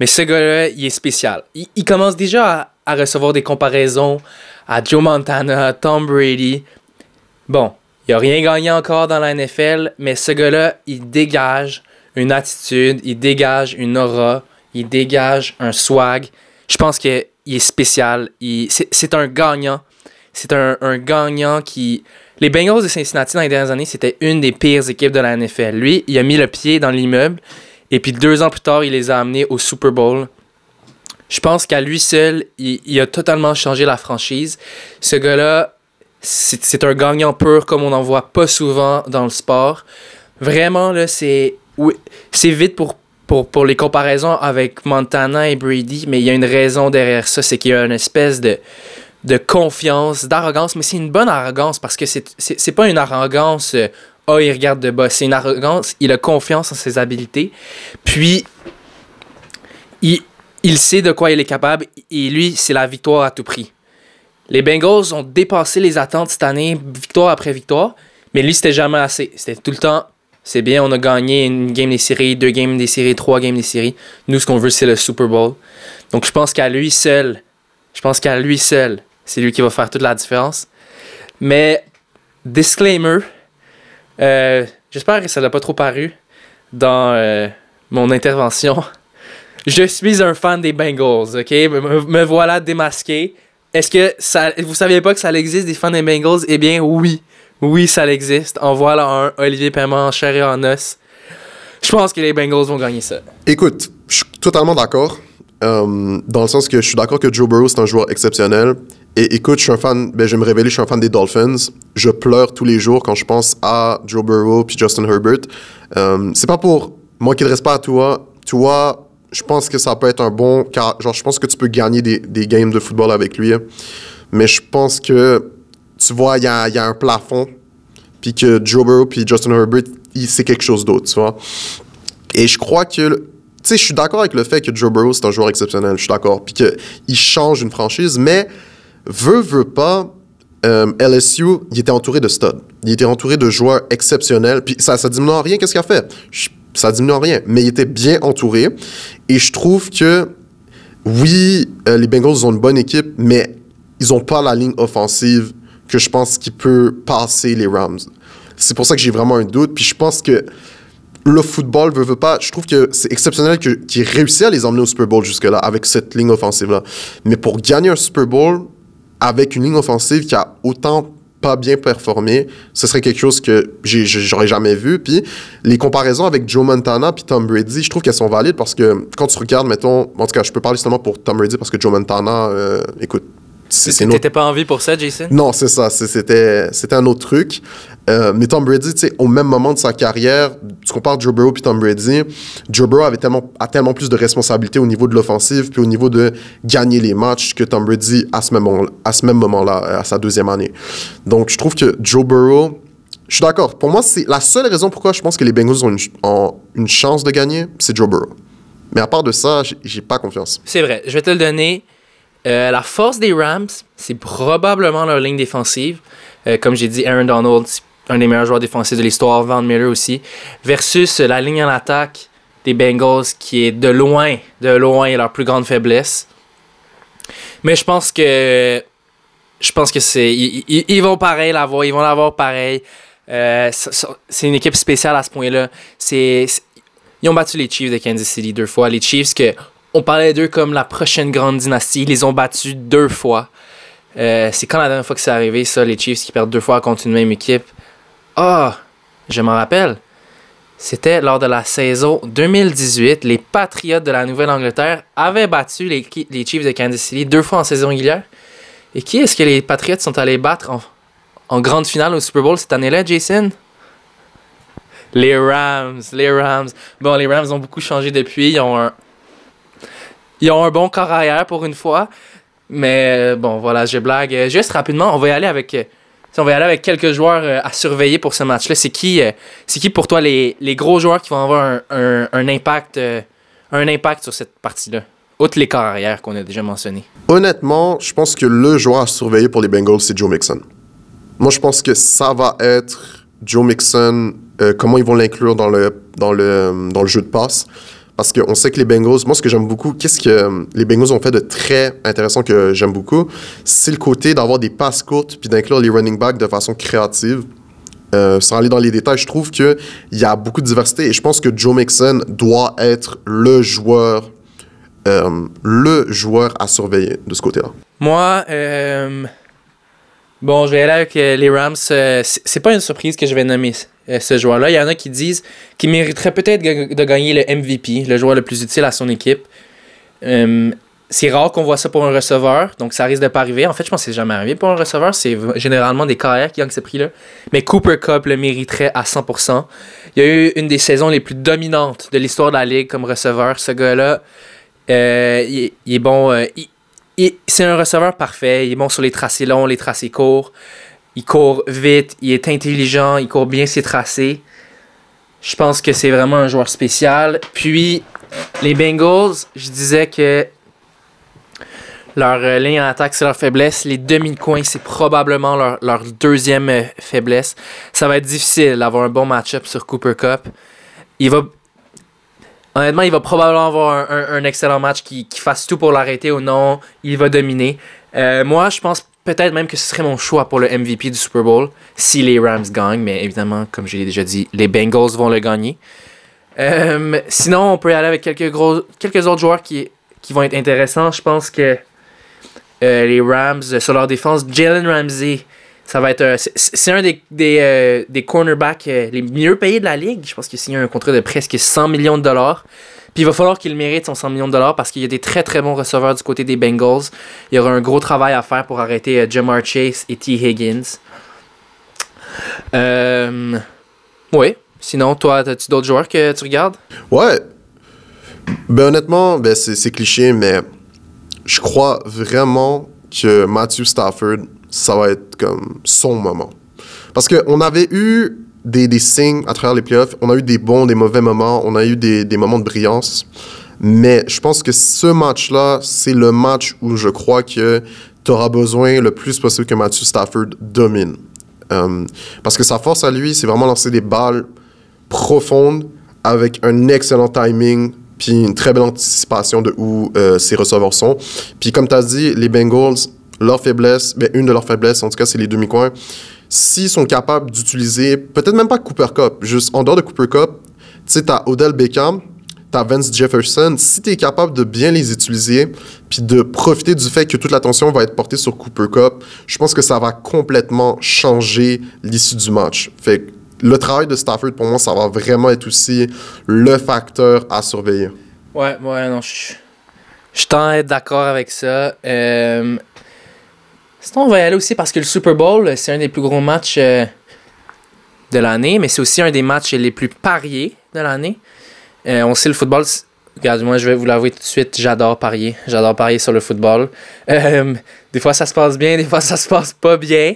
Mais ce gars-là, il est spécial. Il, commence déjà à, à recevoir des comparaisons à Joe Montana, Tom Brady. Bon, il a rien gagné encore dans la NFL, mais ce gars-là, il dégage une attitude, il dégage une aura, il dégage un swag. Je pense qu'il est spécial. Il- C'est un gagnant. C'est un, un gagnant qui. Les Bengals de Cincinnati dans les dernières années, c'était une des pires équipes de la NFL. Lui, il a mis le pied dans l'immeuble et puis deux ans plus tard, il les a amenés au Super Bowl. Je pense qu'à lui seul, il, il a totalement changé la franchise. Ce gars-là, c'est c'est un gagnant pur comme on n'en voit pas souvent dans le sport. Vraiment, là, c'est oui, c'est vite pour, pour, les comparaisons avec Montana et Brady, mais il y a une raison derrière ça, c'est qu'il y a une espèce de, de confiance, d'arrogance, mais c'est une bonne arrogance parce que c'est c'est pas une arrogance, oh, il regarde de bas, c'est une arrogance, il a confiance en ses habiletés, puis il, il sait de quoi il est capable, et lui, c'est la victoire à tout prix. Les Bengals ont dépassé les attentes cette année, victoire après victoire, mais lui, c'était jamais assez. C'était tout le temps, c'est bien, on a gagné une game des séries, deux games des séries, trois games des séries. Nous, ce qu'on veut, c'est le Super Bowl. Donc, je pense qu'à lui seul, je pense qu'à lui seul, c'est lui qui va faire toute la différence. Mais, disclaimer, euh, j'espère que ça n'a pas trop paru dans euh, mon intervention. Je suis un fan des Bengals, ok? Me, me- voilà démasqué. Est-ce que ça, vous saviez pas que ça existe des fans des Bengals? Eh bien, oui. Oui, ça existe. En voilà un, Olivier Paiement en chair et en os. Je pense que les Bengals vont gagner ça. Écoute, je suis totalement d'accord. euh, dans le sens que je suis d'accord que Joe Burrow, c'est un joueur exceptionnel. Et écoute, je suis un fan, ben, je vais me révéler, je suis un fan des Dolphins. Je pleure tous les jours quand je pense à Joe Burrow puis Justin Herbert. Euh, c'est pas pour manquer de respect à toi. Toi, je pense que ça peut être un bon. Genre, je pense que tu peux gagner des, des games de football avec lui. Mais je pense que, tu vois, il y a, y a un plafond. Puis que Joe Burrow puis Justin Herbert, c'est quelque chose d'autre, tu vois. Et je crois que. Tu sais, je suis d'accord avec le fait que Joe Burrow, c'est un joueur exceptionnel. Je suis d'accord. Puis qu'il change une franchise, mais veut, veut pas. euh, LSU, il était entouré de studs. Il était entouré de joueurs exceptionnels. Puis ça, ça diminue en rien. Qu'est-ce qu'il a fait? Ça diminue en rien. Mais il était bien entouré. Et je trouve que, oui, euh, les Bengals ont une bonne équipe, mais ils n'ont pas la ligne offensive que je pense qui peut passer les Rams. C'est pour ça que j'ai vraiment un doute. Puis je pense que le football veut, veut pas. Je trouve que c'est exceptionnel qu'ils aient réussi à les emmener au Super Bowl jusque-là avec cette ligne offensive-là. Mais pour gagner un Super Bowl avec une ligne offensive qui a autant pas bien performé, ce serait quelque chose que j'aurais jamais vu. Puis les comparaisons avec Joe Montana puis Tom Brady, je trouve qu'elles sont valides parce que quand tu regardes, mettons, en tout cas, je peux parler seulement pour Tom Brady parce que Joe Montana, euh, écoute, autre T'étais pas en vie pour ça, Jason? non, c'est ça. C'était, c'était un autre truc. Euh, mais Tom Brady, tu sais, au même moment de sa carrière, tu compares Joe Burrow puis Tom Brady, Joe Burrow avait tellement, a tellement plus de responsabilités au niveau de l'offensive puis au niveau de gagner les matchs que Tom Brady à ce même, moment- à ce même moment-là, à sa deuxième année. Donc, je trouve que Joe Burrow, je suis d'accord. Pour moi, c'est la seule raison pourquoi je pense que les Bengals ont une, ont une chance de gagner, c'est Joe Burrow. Mais à part de ça, j'ai pas confiance. C'est vrai, je vais te le donner. Euh, la force des Rams, c'est probablement leur ligne défensive. Euh, comme j'ai dit, Aaron Donald, un des meilleurs joueurs défensifs de l'histoire, Van Miller aussi. Versus la ligne en attaque des Bengals, qui est de loin, de loin leur plus grande faiblesse. Mais je pense que. Je pense que c'est. Ils, vont pareil l'avoir, ils vont l'avoir pareil. Euh, c'est une équipe spéciale à ce point-là. Ils ont battu les Chiefs de Kansas City deux fois. Les Chiefs que on parlait d'eux comme la prochaine grande dynastie. Ils les ont battus deux fois. Euh, c'est quand la dernière fois que c'est arrivé, ça, les Chiefs qui perdent deux fois contre une même équipe? Ah, je m'en rappelle. C'était lors de la saison 2018. Les Patriots de la Nouvelle-Angleterre avaient battu les, Chiefs de Kansas City deux fois en saison régulière. Et qui est-ce que les Patriots sont allés battre en, grande finale au Super Bowl cette année-là, Jason? Les Rams, les Rams. Bon, les Rams ont beaucoup changé depuis. Ils ont un bon corps arrière pour une fois. Mais bon, voilà, je blague. Euh, Juste rapidement, on va y aller avec, euh, on va y aller avec quelques joueurs euh, à surveiller pour ce match-là. C'est qui, euh, qui pour toi les, les gros joueurs qui vont avoir un, un, impact, euh, un impact sur cette partie-là? Outre les corps arrière qu'on a déjà mentionné. Honnêtement, je pense que le joueur à surveiller pour les Bengals, c'est Joe Mixon. Moi, je pense que ça va être Joe Mixon, euh, comment ils vont l'inclure dans le, dans, le, dans le jeu de passe. Parce qu'on sait que les Bengals, moi, ce que j'aime beaucoup, qu'est-ce que euh, les Bengals ont fait de très intéressant que j'aime beaucoup, c'est le côté d'avoir des passes courtes puis d'inclure les running backs de façon créative. Euh, sans aller dans les détails, je trouve qu'il y a beaucoup de diversité et je pense que Joe Mixon doit être le joueur, euh, le joueur à surveiller de ce côté-là. Moi, bon, je vais aller avec les Rams. C'est pas une surprise que je vais nommer ce joueur-là. Il y en a qui disent qu'il mériterait peut-être de gagner le MVP, le joueur le plus utile à son équipe. Euh, c'est rare qu'on voit ça pour un receveur, donc ça risque de pas arriver. En fait, je pense que c'est jamais arrivé pour un receveur. C'est généralement des carrières qui gagnent ce prix-là. Mais Cooper Cup le mériterait à 100%. Il y a eu une des saisons les plus dominantes de l'histoire de la ligue comme receveur. Ce gars-là, euh, il, est- bon. euh, il- c'est un receveur parfait. Il est bon sur les tracés longs, les tracés courts. Il court vite, il est intelligent, il court bien ses tracés. Je pense que c'est vraiment un joueur spécial. Puis, les Bengals, je disais que leur euh, ligne en attaque, c'est leur faiblesse. Les demi-coins, c'est probablement leur, deuxième euh, faiblesse. Ça va être difficile d'avoir un bon match-up sur Cooper Cup. Il va. Honnêtement, il va probablement avoir un, excellent match qui, qui fasse tout pour l'arrêter ou non. Il va dominer. Euh, moi, je pense peut-être même que ce serait mon choix pour le MVP du Super Bowl si les Rams gagnent. Mais évidemment, comme je l'ai déjà dit, les Bengals vont le gagner. Euh, sinon, on peut y aller avec quelques, gros, quelques autres joueurs qui, qui vont être intéressants. Je pense que euh, les Rams, euh, sur leur défense, Jalen Ramsey, ça va être. c'est- un des, des, des cornerbacks les mieux payés de la ligue. Je pense qu'il a un contrat de presque 100 millions de dollars. Puis il va falloir qu'il mérite son 100 millions de dollars parce qu'il y a des très très bons receveurs du côté des Bengals. Il y aura un gros travail à faire pour arrêter euh, Jamar Chase et T. Higgins. Euh, oui. Sinon, toi, as-tu d'autres joueurs que tu regardes? Ouais. Ben honnêtement, ben c'est c'est cliché, mais je crois vraiment que Matthew Stafford, ça va être comme son moment. Parce qu'on avait eu des, des signes à travers les playoffs, on a eu des bons, des mauvais moments, on a eu des, des moments de brillance. Mais je pense que ce match-là, c'est le match où je crois que tu auras besoin le plus possible que Matthew Stafford domine. Euh, parce que sa force à lui, c'est vraiment lancer des balles profondes avec un excellent timing puis une très belle anticipation de où euh, ses receveurs sont. Puis comme tu as dit, les Bengals, leur faiblesse, ben, une de leurs faiblesses, en tout cas, c'est les demi-coins. S'ils sont capables d'utiliser, peut-être même pas Cooper Cup, juste en dehors de Cooper Cup, tu sais, tu as Odell Beckham, tu as Vance Jefferson. Si tu capable de bien les utiliser, puis de profiter du fait que toute l'attention va être portée sur Cooper Cup, je pense que ça va complètement changer l'issue du match. Fait que le travail de Stafford, pour moi, ça va vraiment être aussi le facteur à surveiller. Ouais, ouais, non, je je t'en d'accord avec ça. Euh, sinon, on va y aller aussi parce que le Super Bowl, c'est un des plus gros matchs euh, de l'année, mais c'est aussi un des matchs les plus pariés de l'année. Euh, on sait le football. c'est- Regarde, moi, je vais vous l'avouer tout de suite, j'adore parier. J'adore parier sur le football. Euh, des fois, ça se passe bien, des fois, ça se passe pas bien.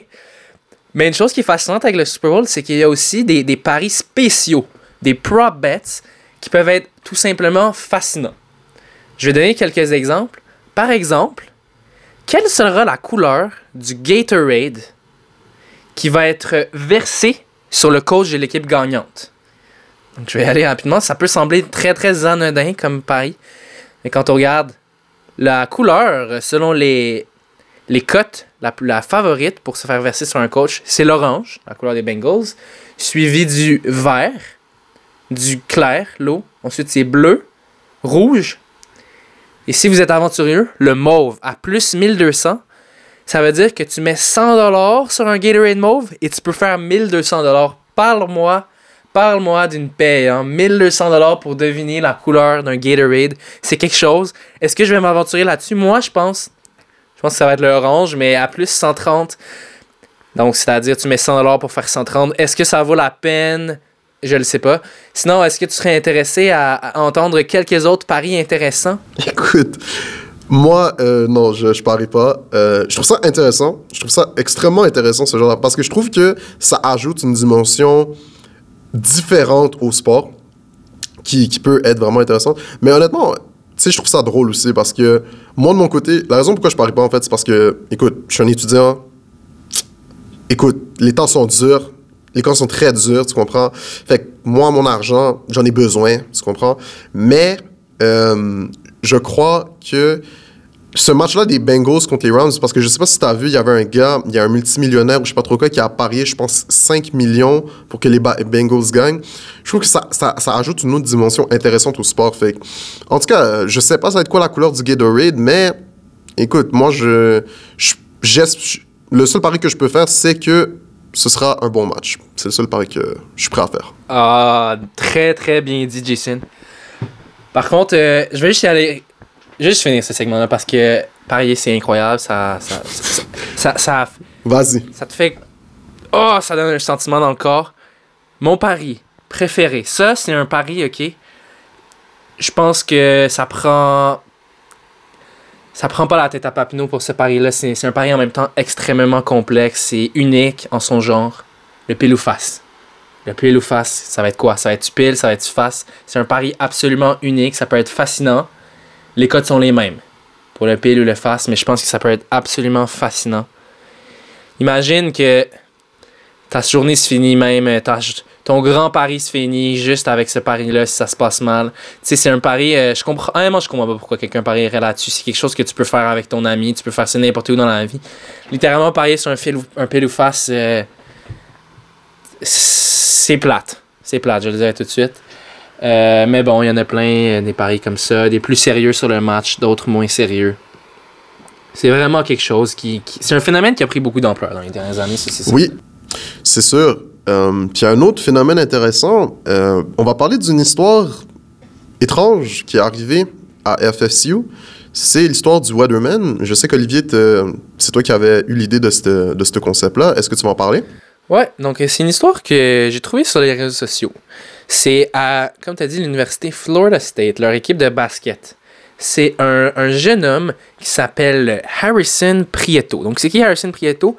Mais une chose qui est fascinante avec le Super Bowl, c'est qu'il y a aussi des, des paris spéciaux, des prop bets qui peuvent être tout simplement fascinants. Je vais donner quelques exemples. Par exemple, quelle sera la couleur du Gatorade qui va être versé sur le coach de l'équipe gagnante? Je vais aller rapidement. Ça peut sembler très très anodin comme pari. Mais quand on regarde la couleur, selon les, les cotes, la, la favorite pour se faire verser sur un coach, c'est l'orange, la couleur des Bengals, suivi du vert, du clair, l'eau. Ensuite, c'est bleu, rouge. Et si vous êtes aventurieux, le mauve à plus 1200. Ça veut dire que tu mets 100$ sur un Gatorade mauve et tu peux faire 1200$. Parle-moi, parle-moi d'une paye. Hein? 1200$ pour deviner la couleur d'un Gatorade. C'est quelque chose. Est-ce que je vais m'aventurer là-dessus? Moi, je pense, Je pense que ça va être le orange, mais à plus 130. Donc, c'est-à-dire, tu mets 100$ pour faire 130. Est-ce que ça vaut la peine? Je le sais pas. Sinon, est-ce que tu serais intéressé à, entendre quelques autres paris intéressants? Écoute, moi, euh, non, je, je parie pas. Euh, je trouve ça intéressant. Je trouve ça extrêmement intéressant, ce genre Parce que je trouve que ça ajoute une dimension différente au sport qui, qui peut être vraiment intéressante. Mais honnêtement, tu sais, je trouve ça drôle aussi parce que moi, de mon côté, la raison pourquoi je parie pas, en fait, c'est parce que, écoute, je suis un étudiant. Écoute, les temps sont durs. Les temps sont très durs, tu comprends? Fait moi, mon argent, j'en ai besoin, tu comprends? Mais euh, je crois que ce match-là des Bengals contre les Rams, parce que je sais pas si tu as vu, il y avait un gars, il y a un multimillionnaire ou je sais pas trop quoi, qui a parié, je pense, 5 millions pour que les Bengals gagnent. Je trouve que ça, ça, ça ajoute une autre dimension intéressante au sport. Fait en tout cas, je sais pas ça va être quoi la couleur du Gatorade, mais écoute, moi, je, je- le seul pari que je peux faire, c'est que ce sera un bon match. C'est le seul pari que je suis prêt à faire. Ah, très très bien dit, Jason. Par contre, euh, je vais juste y aller. Je vais juste finir ce segment-là parce que parier, c'est incroyable. Ça ça, ça, ça, ça, Vas-y. ça te fait. Oh, ça donne un sentiment dans le corps. Mon pari préféré. Ça, c'est un pari, ok. Je pense que ça prend. Ça prend pas la tête à Papineau pour ce pari-là. C'est un pari en même temps extrêmement complexe et unique en son genre. Le pile ou face. Le pile ou face, ça va être quoi? Ça va être du pile, ça va être du face. C'est un pari absolument unique. Ça peut être fascinant. Les codes sont les mêmes pour le pile ou le face, mais je pense que ça peut être absolument fascinant. Imagine que ta journée se finit même, ta- ton grand pari se finit juste avec ce pari-là si ça se passe mal. Tu sais, c'est un pari, euh, je comprends, honnêtement, je comprends pas pourquoi quelqu'un parierait là-dessus. C'est quelque chose que tu peux faire avec ton ami, tu peux faire ça n'importe où dans la vie. Littéralement, parier sur un, fil un pile ou face, euh, c'est plate. C'est plate, je le dirais tout de suite. Euh, mais bon, il y en a plein, euh, des paris comme ça, des plus sérieux sur le match, d'autres moins sérieux. C'est vraiment quelque chose qui. qui- c'est un phénomène qui a pris beaucoup d'ampleur dans les dernières années, ça. Oui, c'est sûr. Euh, puis il y a un autre phénomène intéressant. Euh, on va parler d'une histoire étrange qui est arrivée à FFCU. C'est l'histoire du Weatherman. Je sais qu'Olivier, c'est toi qui avais eu l'idée de ce de ce concept-là. Est-ce que tu vas en parler? Ouais, donc euh, c'est une histoire que j'ai trouvée sur les réseaux sociaux. C'est à, comme tu as dit, l'université Florida State, leur équipe de basket. C'est un, un jeune homme qui s'appelle Harrison Prieto. Donc, c'est qui Harrison Prieto?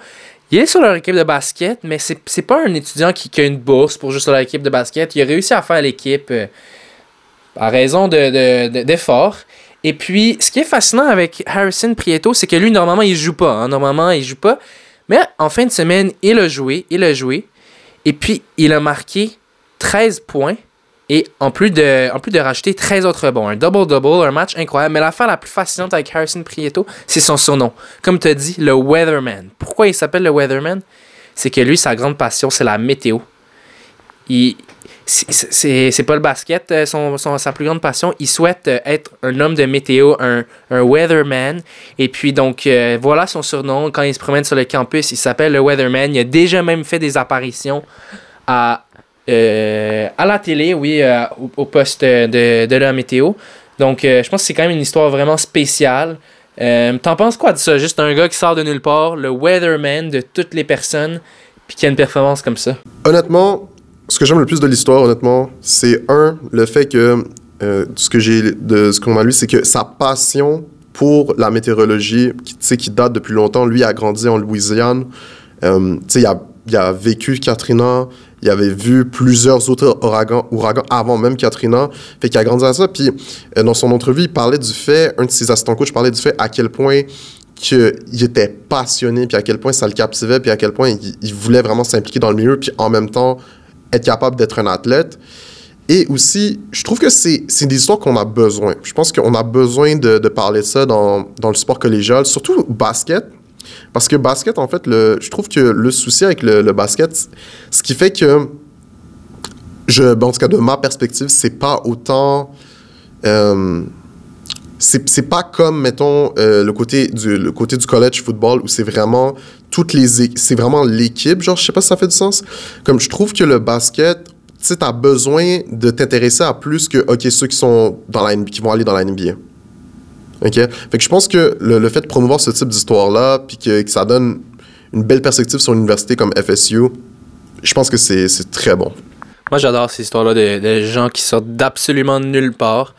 Il est sur leur équipe de basket, mais c'est c'est pas un étudiant qui, a une bourse pour juste leur équipe de basket. Il a réussi à faire l'équipe euh, à raison de- de- d'efforts. Et puis, ce qui est fascinant avec Harrison Prieto, c'est que lui, normalement, il joue pas. hein. Normalement, il joue pas. Mais en fin de semaine, il a joué, il a joué. Et puis, il a marqué 13 points. Et en plus de, en plus de rajouter 13 autres rebonds. Un double-double, un match incroyable. Mais l'affaire la plus fascinante avec Harrison Prieto, c'est son surnom. Comme tu as dit, le Weatherman. Pourquoi il s'appelle le Weatherman? C'est que lui, sa grande passion, c'est la météo. Il, c'est- pas le basket, euh, son, son- sa plus grande passion. Il souhaite euh, être un homme de météo, un, un weatherman. Et puis, donc, euh, voilà son surnom. Quand il se promène sur le campus, il s'appelle le weatherman. Il a déjà même fait des apparitions à, à la télé, oui, euh, au, poste de, de la météo. Donc, euh, je pense que c'est quand même une histoire vraiment spéciale. Euh, T'en penses quoi de ça? Juste un gars qui sort de nulle part, le weatherman de toutes les personnes, puis qui a une performance comme ça. Honnêtement, ce que j'aime le plus de l'histoire, honnêtement, c'est un, le fait que euh, ce que j'ai de ce qu'on a lu, c'est que sa passion pour la météorologie, qui, qui date depuis longtemps, lui a grandi en Louisiane. Euh, il a, il a vécu Katrina, il avait vu plusieurs autres ouragans, avant même Katrina. Fait qu'il a grandi à ça. Puis euh, dans son entrevue, il parlait du fait, un de ses assistants coach parlait du fait à quel point qu'il était passionné, puis à quel point ça le captivait, puis à quel point il, voulait vraiment s'impliquer dans le milieu, puis en même temps être capable d'être un athlète. Et aussi, je trouve que c'est des histoires qu'on a besoin. Je pense qu'on a besoin de, parler de ça dans, dans le sport collégial, surtout basket. Parce que basket, en fait, le, je trouve que le souci avec le, basket, ce qui fait que, je, ben, en tout cas de ma perspective, c'est pas autant. euh, c'est pas comme, mettons, euh, le, côté du, le côté du college football où c'est vraiment toutes les c'est vraiment l'équipe, genre, je sais pas si ça fait du sens. Comme je trouve que le basket, tu sais, t'as besoin de t'intéresser à plus que, OK, ceux qui sont dans la, qui vont aller dans la NBA. OK? Fait que je pense que le, le fait de promouvoir ce type d'histoire-là, puis que, que ça donne une belle perspective sur une université comme FSU, je pense que c'est très bon. Moi, j'adore ces histoires-là de, de gens qui sortent d'absolument nulle part,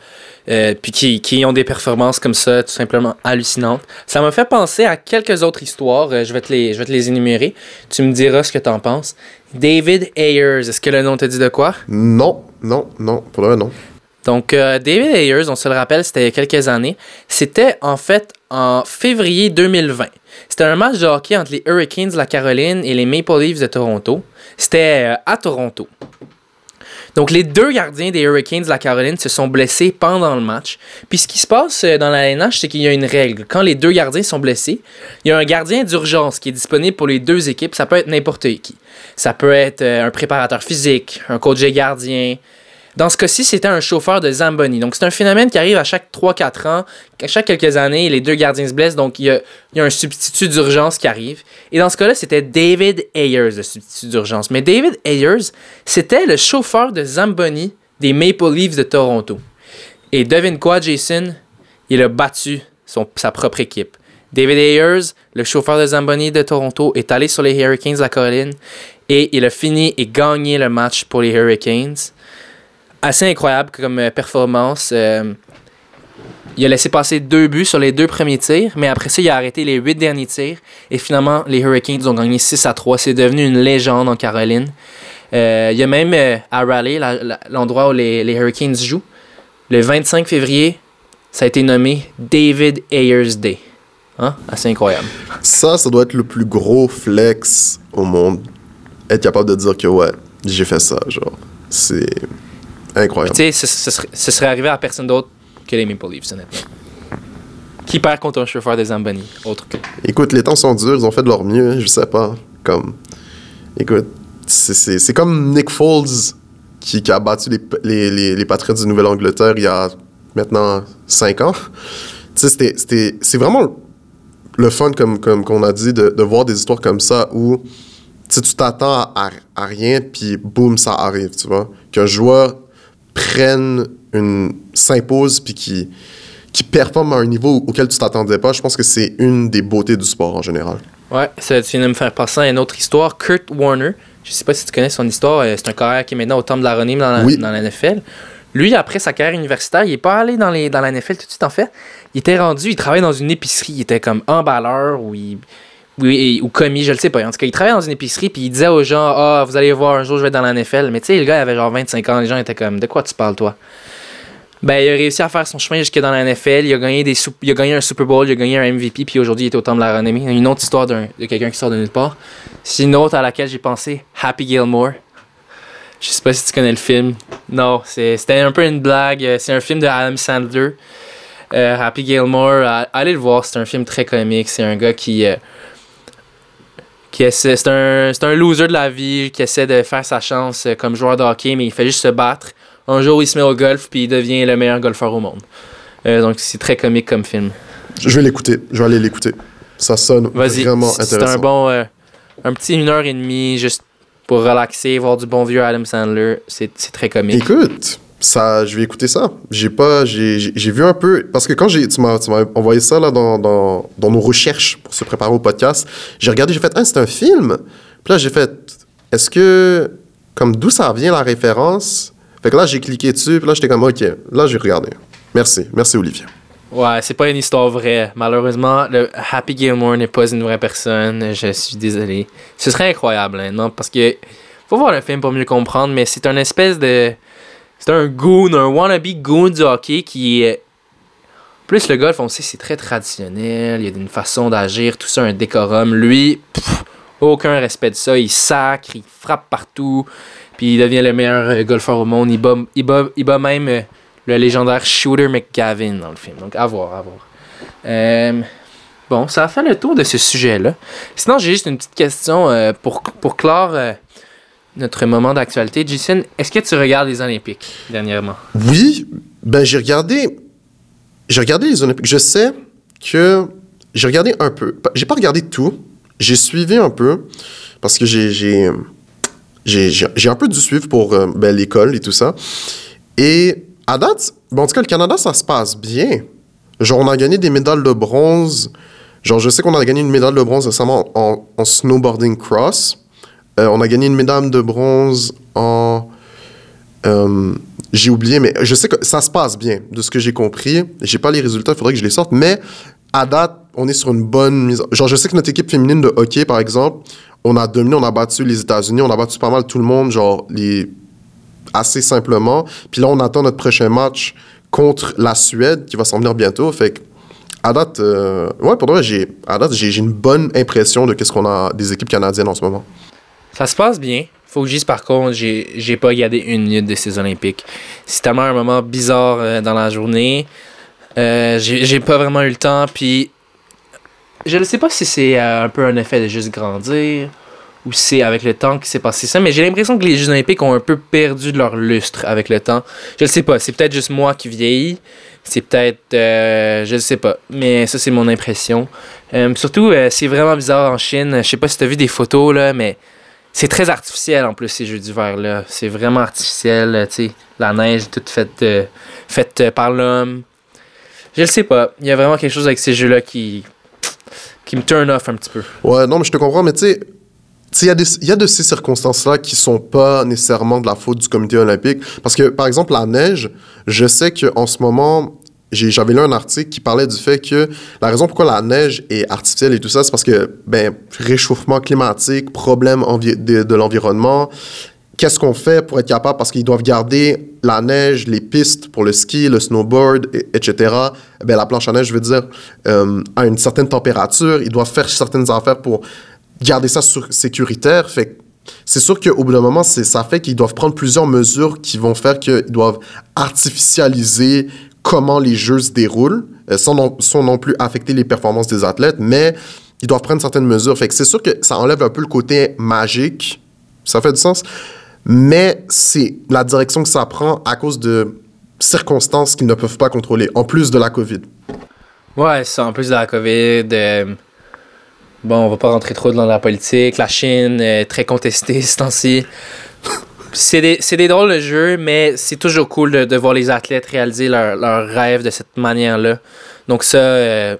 euh, puis qui, qui ont des performances comme ça, tout simplement hallucinantes. Ça m'a fait penser à quelques autres histoires. euh, je, vais te les, je vais te les énumérer. Tu me diras ce que tu en penses. David Ayers, est-ce que le nom te dit de quoi? Non, non, non, pour le vrai, non. Donc, euh, David Ayers, on se le rappelle, c'était il y a quelques années. C'était en fait en février 2020. C'était un match de hockey entre les Hurricanes de la Caroline et les Maple Leafs de Toronto. C'était euh, à Toronto. Donc, les deux gardiens des Hurricanes de la Caroline se sont blessés pendant le match. Puis, ce qui se passe euh, dans la LNH, c'est qu'il y a une règle. Quand les deux gardiens sont blessés, il y a un gardien d'urgence qui est disponible pour les deux équipes. Ça peut être n'importe qui. Ça peut être un préparateur physique, un coach des gardiens. Dans ce cas-ci, c'était un chauffeur de Zamboni. Donc, c'est un phénomène qui arrive à chaque 3-4 ans. À chaque quelques années, les deux gardiens se blessent. Donc, il y a, un substitut d'urgence qui arrive. Et dans ce cas-là, c'était David Ayers, le substitut d'urgence. Mais David Ayers, c'était le chauffeur de Zamboni des Maple Leafs de Toronto. Et devine quoi, Jason? Il a battu sa propre équipe. David Ayers, le chauffeur de Zamboni de Toronto, est allé sur les Hurricanes de la Caroline et il a fini et gagné le match pour les Hurricanes. Assez incroyable comme euh, performance. Euh, il a laissé passer deux buts sur les deux premiers tirs, mais après ça, il a arrêté les huit derniers tirs. Et finalement, les Hurricanes ont gagné 6 à 3. C'est devenu une légende en Caroline. Euh, il y a même à Raleigh, l'endroit où les, les Hurricanes jouent, le 25 février, ça a été nommé David Ayers Day. Hein? Assez incroyable. Ça, ça doit être le plus gros flex au monde. Être capable de dire que, ouais, j'ai fait ça, genre. C'est incroyable. Tu sais, ce, ce serait, ce serait arrivé à personne d'autre que les Maple Leafs, honnêtement. Qui perd contre un chauffeur des Zamboni, autre que. Écoute, les temps sont durs, ils ont fait de leur mieux, je sais pas. Comme. Écoute, c'est- c'est c'est comme Nick Foles qui, qui a battu les, les, les, les Patriots du Nouvelle-Angleterre il y a maintenant 5 ans. Tu sais, c'était- c'était- c'est vraiment le fun, comme, comme qu'on a dit, de, de voir des histoires comme ça où tu t'attends à, à- à rien, puis boum, ça arrive, tu vois. Qu'un joueur prenne une. s'impose, puis qui qui performe à un niveau auquel tu t'attendais pas, je pense que c'est une des beautés du sport en général. Ouais, ça, tu viens de me faire passer à une autre histoire. Kurt Warner, je sais pas si tu connais son histoire, euh, c'est un carrière qui est maintenant au temple de dans la, Oui. dans la NFL. Lui, après sa carrière universitaire, il est pas allé dans, les, dans la NFL tout de suite, en fait. Il était rendu, il travaillait dans une épicerie. Il était comme emballeur ou, il- ou, ou commis, je le sais pas. En tout cas, il travaillait dans une épicerie puis il disait aux gens Ah, vous allez voir, un jour je vais être dans la NFL. Mais tu sais, le gars il avait genre 25 ans. Les gens étaient comme De quoi tu parles, toi? Ben, il a réussi à faire son chemin jusque dans la NFL. Il a gagné, des il a gagné un Super Bowl, il a gagné un MVP, puis aujourd'hui, il est au temple de la renommée. Une autre histoire de quelqu'un qui sort de nulle part. C'est une autre à laquelle j'ai pensé, Happy Gilmore. Je sais pas si tu connais le film. Non, c'était un peu une blague. C'est un film de Adam Sandler. Euh, Happy Gilmore, allez le voir, c'est un film très comique. C'est un gars qui. euh, qui essaie- c'est un, c'est un loser de la vie qui essaie de faire sa chance euh, comme joueur de hockey, mais il fait juste se battre. Un jour, il se met au golf, puis il devient le meilleur golfeur au monde. Euh, donc, c'est très comique comme film. Je vais l'écouter. Je vais aller l'écouter. Ça sonne Vas-y, vraiment c'est intéressant. un bon. euh, un petit une heure et demie, juste pour relaxer, voir du bon vieux Adam Sandler. C'est c'est très comique. Écoute, je vais écouter ça. J'ai pas, j'ai, vu un peu parce que quand j'ai, tu m'as, envoyé ça là dans, dans, dans nos recherches pour se préparer au podcast, j'ai regardé, j'ai fait, ah, c'est un film. Puis là, j'ai fait, est-ce que, comme d'où ça vient la référence? Fait que là, j'ai cliqué dessus, puis là, j'étais comme, ok, là, j'ai regardé. Merci, merci Olivier. Ouais, c'est pas une histoire vraie. Malheureusement, le Happy Gilmore n'est pas une vraie personne. Je suis désolé. Ce serait incroyable, hein, non? Parce que faut voir le film pour mieux comprendre, mais c'est un espèce de. C'est un goon, un wannabe goon du hockey qui est. Plus le golf, on sait, c'est très traditionnel. Il y a une façon d'agir, tout ça, un décorum. Lui, pff, aucun respect de ça. Il sacre, il frappe partout. Puis il devient le meilleur euh, golfeur au monde. Il bat, même euh, le légendaire Shooter McGavin dans le film. Donc, à voir, à voir. Euh, bon, ça a fait le tour de ce sujet-là. Sinon, j'ai juste une petite question pour, pour clore notre moment d'actualité. Jason, est-ce que tu regardes les Olympiques dernièrement? Oui, ben j'ai regardé, j'ai regardé les Olympiques. Je sais que j'ai regardé un peu. J'ai pas regardé tout. J'ai suivi un peu parce que j'ai j'ai un peu dû suivre pour euh, ben, l'école et tout ça. Et à date, bon, en tout cas, le Canada, ça se passe bien. Genre, on a gagné des médailles de bronze. Genre, je sais qu'on a gagné une médaille de bronze récemment en, en snowboarding cross. Euh, on a gagné une médaille de bronze en. euh, j'ai oublié, mais je sais que ça se passe bien, de ce que j'ai compris. J'ai pas les résultats, il faudrait que je les sorte, mais à date, on est sur une bonne mise. Genre, je sais que notre équipe féminine de hockey, par exemple, on a dominé, on a battu les États-Unis, on a battu pas mal tout le monde, genre, assez simplement. Puis là, on attend notre prochain match contre la Suède, qui va s'en venir bientôt. Fait que, à date, euh, ouais, pour de vrai, j'ai, j'ai une bonne impression de qu'est-ce qu'on a des équipes canadiennes en ce moment. Ça se passe bien. Faut que je dise par contre, j'ai pas regardé une minute de ces Olympiques. C'est tellement un moment bizarre euh, dans la journée. Euh, j'ai pas vraiment eu le temps. Puis je ne sais pas si c'est euh, un peu un effet de juste grandir ou c'est avec le temps qui s'est passé ça. Mais j'ai l'impression que les Jeux Olympiques ont un peu perdu de leur lustre avec le temps. Je ne sais pas. C'est peut-être juste moi qui vieillis. C'est peut-être. euh, je ne sais pas. Mais ça, c'est mon impression. Surtout, c'est vraiment bizarre en Chine. Je sais pas si tu as vu des photos, là, mais c'est très artificiel en plus, ces Jeux d'hiver, là. C'est vraiment artificiel. euh, Tu sais, la neige toute faite, faite euh, par l'homme. Je ne sais pas. Il y a vraiment quelque chose avec ces jeux-là qui. qui me turn off un petit peu. Ouais, non, mais je te comprends, mais tu sais, il y y, a de ces circonstances-là qui sont pas nécessairement de la faute du comité olympique. Parce que, par exemple, la neige, je sais qu'en ce moment, j'avais lu un article qui parlait du fait que la raison pourquoi la neige est artificielle et tout ça, c'est parce que, ben, réchauffement climatique, problème de, de l'environnement. Qu'est-ce qu'on fait pour être capable, parce qu'ils doivent garder la neige, les pistes pour le ski, le snowboard, et- etc. Ben, la planche à neige, je veux dire, euh, à une certaine température. Ils doivent faire certaines affaires pour garder ça sur- sécuritaire. C'est sûr qu'au bout d'un moment, ça fait qu'ils doivent prendre plusieurs mesures qui vont faire qu'ils doivent artificialiser comment les jeux se déroulent, euh, sans, non, non plus affecter les performances des athlètes, mais ils doivent prendre certaines mesures. Que c'est sûr que ça enlève un peu le côté magique. Ça fait du sens. Mais c'est la direction que ça prend à cause de circonstances qu'ils ne peuvent pas contrôler, en plus de la COVID. Ouais, ça, en plus de la COVID. euh, bon, on va pas rentrer trop dans la politique. La Chine est très contestée ce temps-ci. C'est des, des drôles de jeux, mais c'est toujours cool de, de voir les athlètes réaliser leurs leur rêves de cette manière-là. Donc ça, euh,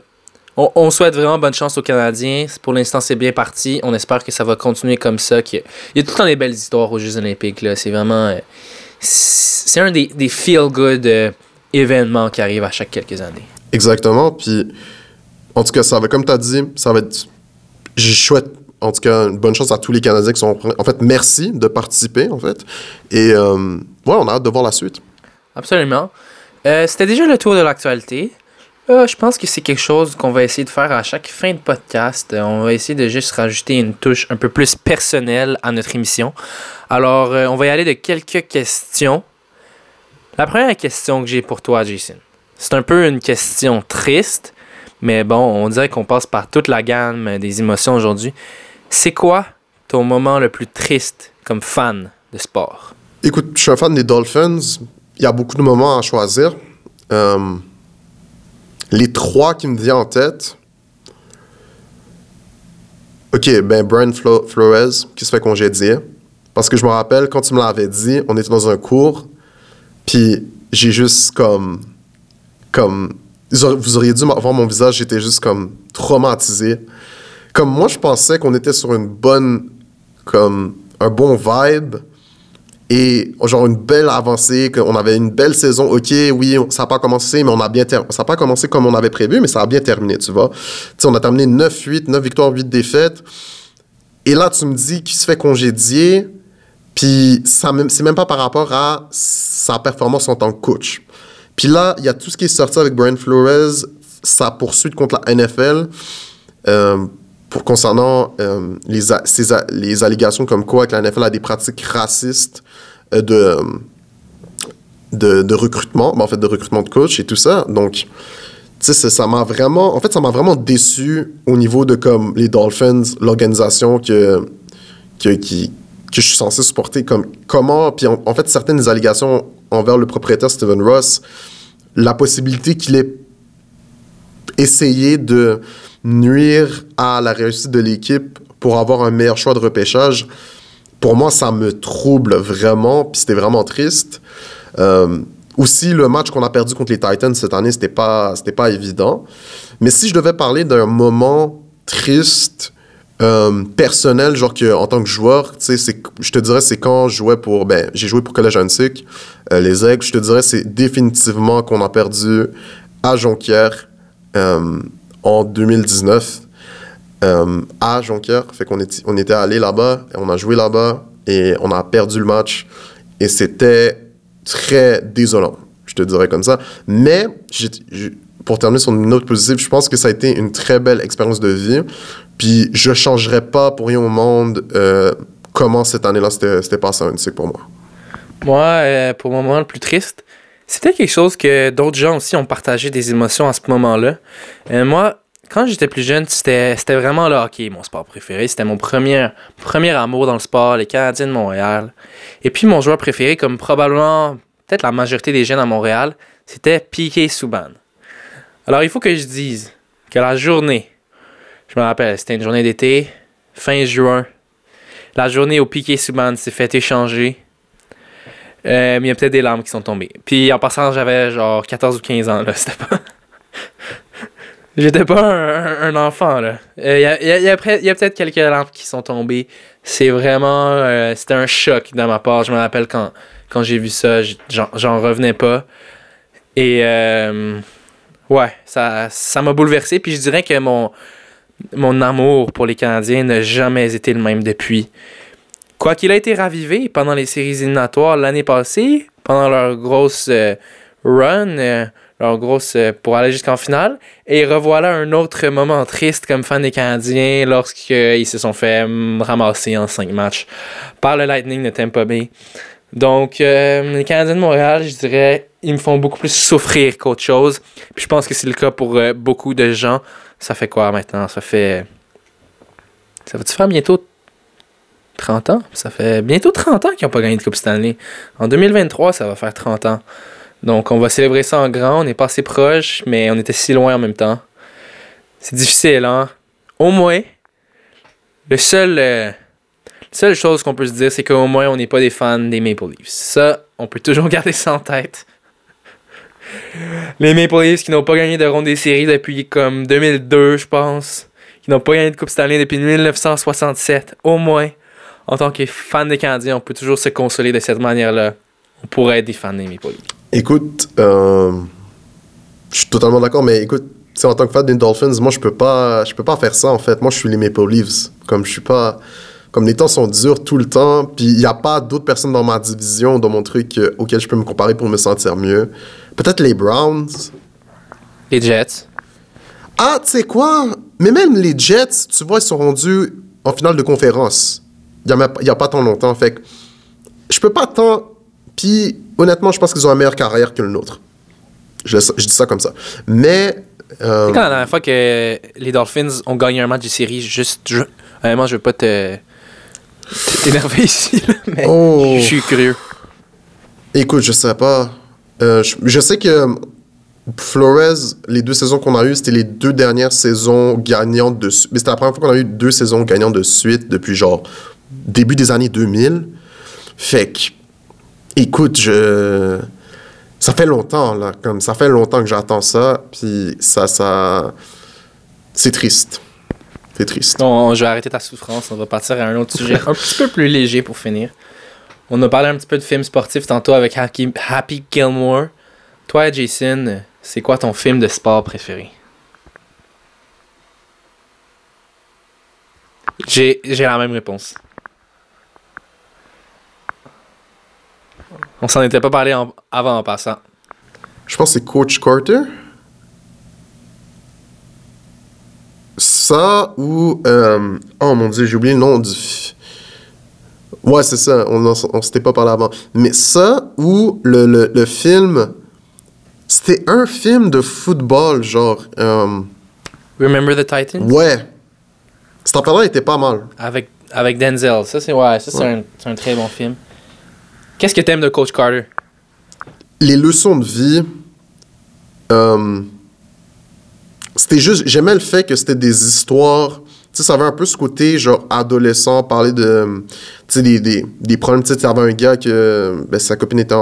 on, on souhaite vraiment bonne chance aux Canadiens. Pour l'instant, c'est bien parti. On espère que ça va continuer comme ça. Il y a tout le temps des belles histoires aux Jeux olympiques. C'est vraiment... euh, c'est un des, des feel-good euh, événements qui arrivent à chaque quelques années. Exactement. Puis, en tout cas, ça va, comme tu as dit, ça va être. Je souhaite, en tout cas, une bonne chance à tous les Canadiens qui sont. En fait, merci de participer, en fait. Et, euh, ouais, on a hâte de voir la suite. Absolument. Euh, C'était déjà le tour de l'actualité. Euh, je pense que c'est quelque chose qu'on va essayer de faire à chaque fin de podcast. On va essayer de juste rajouter une touche un peu plus personnelle à notre émission. Alors, on va y aller de quelques questions. La première question que j'ai pour toi, Jason, c'est un peu une question triste, mais bon, on dirait qu'on passe par toute la gamme des émotions aujourd'hui. C'est quoi ton moment le plus triste comme fan de sport? Écoute, je suis un fan des Dolphins. Il y a beaucoup de moments à choisir. Euh, les trois qui me viennent en tête. Ok, ben Brian Flo- Flores qui se fait congédier. Parce que je me rappelle, quand tu me l'avais dit, on était dans un cours, puis j'ai juste comme. comme vous auriez dû voir mon visage, j'étais juste comme traumatisé. Comme moi, je pensais qu'on était sur une bonne. comme un bon vibe et genre une belle avancée, qu'on avait une belle saison. Ok, oui, ça n'a pas commencé, mais on a bien ça n'a pas commencé comme on avait prévu, mais ça a bien terminé, tu vois. Tu sais, on a terminé 9-8, 9 victoires, 8 défaites. Et là, tu me dis qu'il se fait congédier, puis ça c'est même pas par rapport à sa performance en tant que coach. Puis là, il y a tout ce qui est sorti avec Brian Flores, sa poursuite contre la NFL. euh, pour concernant euh, les, ces les allégations comme quoi que la NFL a des pratiques racistes euh, de, de, recrutement, ben, en fait de recrutement de coach et tout ça. Donc, tu sais, ça- m'a vraiment, en fait, ça m'a vraiment déçu au niveau de comme les Dolphins, l'organisation que, que, qui, que je suis censé supporter. Comme, comment, puis en, en fait, certaines allégations envers le propriétaire Steven Ross, la possibilité qu'il ait essayé de nuire à la réussite de l'équipe pour avoir un meilleur choix de repêchage, pour moi, ça me trouble vraiment, puis c'était vraiment triste. Euh, aussi, le match qu'on a perdu contre les Titans cette année, c'était pas, pas évident. Mais si je devais parler d'un moment triste, euh, personnel, genre que, en tant que joueur, je te dirais, c'est quand je jouais pour, ben, j'ai joué pour Collège Antique, euh, les Aigles, je te dirais, c'est définitivement qu'on a perdu à Jonquière en 2019. à Jonquière, fait qu'on était, on était allé là-bas, on a joué là-bas et on a perdu le match. Et c'était très désolant, je te dirais comme ça. Mais, pour terminer sur une note positive, je pense que ça a été une très belle expérience de vie. Puis je changerais pas pour rien au monde euh, comment cette année-là c'était passé un pour moi. Moi, euh, pour le moment le plus triste, c'était quelque chose que d'autres gens aussi ont partagé des émotions à ce moment-là. Euh, moi, quand j'étais plus jeune, c'était vraiment le hockey, mon sport préféré. C'était mon premier, amour dans le sport, les Canadiens de Montréal. Et puis mon joueur préféré, comme probablement peut-être la majorité des jeunes à Montréal, c'était Piqué Souban. Alors il faut que je dise que la journée, je me rappelle, c'était une journée d'été, fin juin, la journée où Piqué Souban s'est fait échanger, euh, il y a peut-être des larmes qui sont tombées. Puis en passant, j'avais genre 14 ou 15 ans, là, c'était pas... J'étais pas un, enfant, là. Il euh, y a, y a, peut-être quelques lampes qui sont tombées. C'est vraiment... Euh, c'était un choc de ma part. Je me rappelle quand, quand j'ai vu ça, j'en revenais pas. Et... Ouais, ça ça m'a bouleversé. Puis je dirais que mon, mon amour pour les Canadiens n'a jamais été le même depuis. Quoi qu'il a été ravivé pendant les séries éliminatoires l'année passée, pendant leur grosse run leur grosse euh, pour aller jusqu'en finale. Et revoilà un autre moment triste comme fan des Canadiens lorsqu'ils se sont fait ramasser en cinq matchs par le Lightning de Tampa Bay. Donc, euh, les Canadiens de Montréal, je dirais, ils me font beaucoup plus souffrir qu'autre chose. Puis je pense que c'est le cas pour euh, beaucoup de gens. Ça fait quoi maintenant? Ça fait. Ça va-tu faire bientôt 30 ans? Ça fait bientôt 30 ans qu'ils n'ont pas gagné de Coupe Stanley. En 2023, ça va faire 30 ans. Donc, on va célébrer ça en grand. On n'est pas assez proche, mais on était si loin en même temps. C'est difficile, hein? Au moins, le seul, euh, la seule chose qu'on peut se dire, c'est qu'au moins, on n'est pas des fans des Maple Leafs. Ça, on peut toujours garder ça en tête. Les Maple Leafs qui n'ont pas gagné de ronde des séries depuis comme 2002, je pense. Qui n'ont pas gagné de Coupe Stanley depuis 1967. Au moins, en tant que fan des Canadiens, on peut toujours se consoler de cette manière-là. On pourrait être des fans des Maple Leafs. Écoute, euh, je suis totalement d'accord, mais écoute, en tant que fan des Dolphins, moi, je peux pas, je peux pas faire ça, en fait. Moi, je suis les Maple Leafs. Comme je suis pas... Comme les temps sont durs tout le temps, puis il n'y a pas d'autres personnes dans ma division, dans mon truc, euh, auxquelles je peux me comparer pour me sentir mieux. Peut-être les Browns. Les Jets. Ah, tu sais quoi? Mais même les Jets, tu vois, ils sont rendus en finale de conférence. Il n'y a, a, pas tant longtemps. Fait que je peux pas tant puis, honnêtement, je pense qu'ils ont une meilleure carrière que le nôtre. Je, dis ça comme ça. Mais. Euh... C'est quand la dernière fois que les Dolphins ont gagné un match de série, juste. Je, honnêtement, je veux pas te. t'énerver ici, mais oh. je suis curieux. Écoute, je sais pas. Euh, je, sais que Flores, les deux saisons qu'on a eues, c'était les deux dernières saisons gagnantes de. Mais c'était la première fois qu'on a eu deux saisons gagnantes de suite depuis genre début des années 2000. Fait que Écoute, je. Ça fait longtemps, là. Comme ça fait longtemps que j'attends ça. Puis ça, ça. C'est triste. C'est triste. Bon, je vais arrêter ta souffrance. On va partir à un autre sujet un petit peu plus léger pour finir. On a parlé un petit peu de films sportifs tantôt avec Happy, Happy Gilmore. Toi, Jason, c'est quoi ton film de sport préféré? J'ai la même réponse. On s'en était pas parlé avant en passant. Je pense que c'est Coach Carter. Ça ou. Euh, oh mon dieu, j'ai oublié le nom du. Ouais, c'est ça, on, on, s'était pas parlé avant. Mais ça ou le, le, film. C'était un film de football, genre. Euh, Remember the Titans? Ouais. Cet affaire-là était pas mal. Avec, avec Denzel. Ça, c'est ouais, ça, c'est un, un très bon film. Qu'est-ce que t'aimes de Coach Carter? Les leçons de vie. Euh, c'était juste. J'aimais le fait que c'était des histoires. Tu sais, ça avait un peu ce côté, genre, adolescent, parler de. Tu sais, des, des, des, problèmes. Tu sais, avait un gars que. Ben, sa copine était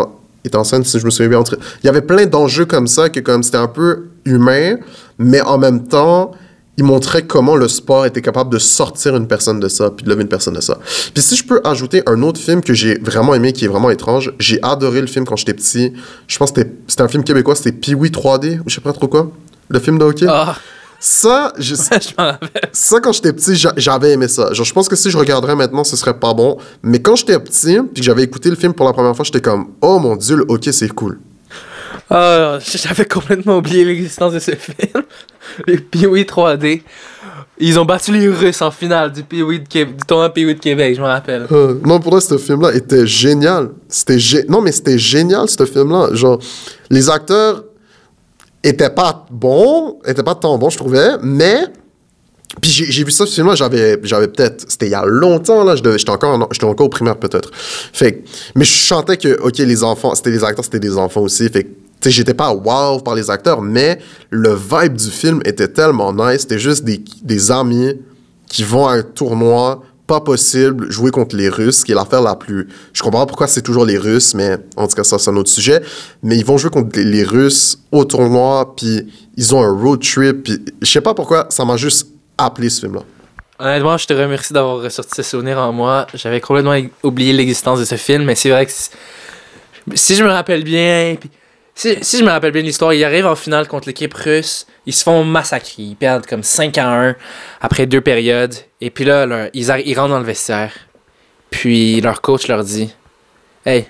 était en scène, si je me souviens bien. Il y avait plein d'enjeux comme ça, que comme c'était un peu humain, mais en même temps, il montrait comment le sport était capable de sortir une personne de ça, puis de lever une personne de ça. Puis si je peux ajouter un autre film que j'ai vraiment aimé, qui est vraiment étrange, j'ai adoré le film quand j'étais petit. Je pense que c'était- un film québécois, c'était Pee-Wee 3D, ou je sais pas trop quoi. Le film de hockey. Ah, Ça, je, rappelle. ça, quand j'étais petit, j'a- j'avais aimé ça. Genre, je pense que si je regarderais maintenant, ce serait pas bon. Mais quand j'étais petit, puis que j'avais écouté le film pour la première fois, j'étais comme, oh mon dieu, le hockey, c'est cool. Ah, j'avais complètement oublié l'existence de ce film. Les Pee-Wee 3D. Ils ont battu les Russes en finale du, tournoi Pee-Wee de Québec, je me rappelle. Euh, non, pour moi, ce film-là était génial. C'était Non, mais c'était génial, ce film-là. Genre, les acteurs étaient pas bons, étaient pas tant bons, je trouvais, mais. Puis j'ai vu ça, ce j'avais, peut-être. C'était il y a longtemps, là, j'étais encore, encore au primaire, peut-être. Fait Mais je chantais que, OK, les enfants, c'était les acteurs, c'était des enfants aussi. Fait sais, j'étais pas wow par les acteurs, mais le vibe du film était tellement nice. C'était juste des, des amis qui vont à un tournoi pas possible jouer contre les Russes, qui est l'affaire la plus... Je comprends pas pourquoi c'est toujours les Russes, mais en tout cas, ça, c'est un autre sujet. Mais ils vont jouer contre les- Russes au tournoi, puis ils ont un road trip, puis je sais pas pourquoi, ça m'a juste appelé ce film-là. Honnêtement, je te remercie d'avoir ressorti ce souvenir en moi. J'avais complètement oublié l'existence de ce film, mais c'est vrai que si je me rappelle bien, puis si, je me rappelle bien l'histoire, ils arrivent en finale contre l'équipe russe, ils se font massacrer, ils perdent comme 5 à 1 après deux périodes, et puis là, ils rentrent dans le vestiaire, puis leur coach leur dit Hey,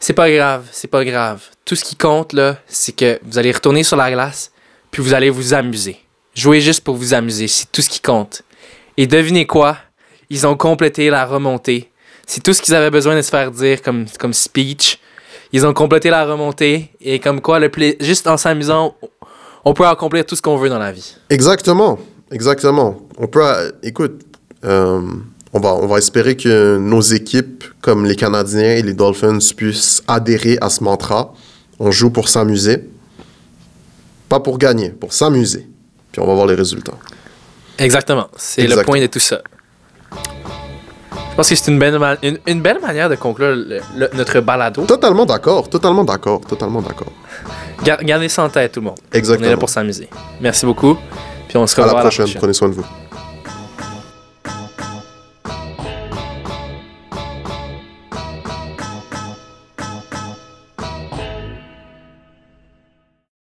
c'est pas grave, c'est pas grave. Tout ce qui compte là, c'est que vous allez retourner sur la glace, puis vous allez vous amuser. Jouez juste pour vous amuser, c'est tout ce qui compte. Et devinez quoi? Ils ont complété la remontée. C'est tout ce qu'ils avaient besoin de se faire dire comme, comme speech. Ils ont complété la remontée et comme quoi, le pla- juste en s'amusant, on peut accomplir tout ce qu'on veut dans la vie. Exactement, exactement. On peut, écoute, euh, on va, on va espérer que nos équipes, comme les Canadiens et les Dolphins, puissent adhérer à ce mantra. On joue pour s'amuser, pas pour gagner, pour s'amuser. Puis on va voir les résultats. Exactement. C'est le point de tout ça. Je pense que c'est une belle, une, une belle manière de conclure le- le- notre balado. Totalement d'accord, totalement d'accord, totalement d'accord. Gar- Gardez ça en tête, tout le monde. On est là Exactement. pour s'amuser. Merci beaucoup. Puis on se À revoit la prochaine, prenez soin de vous.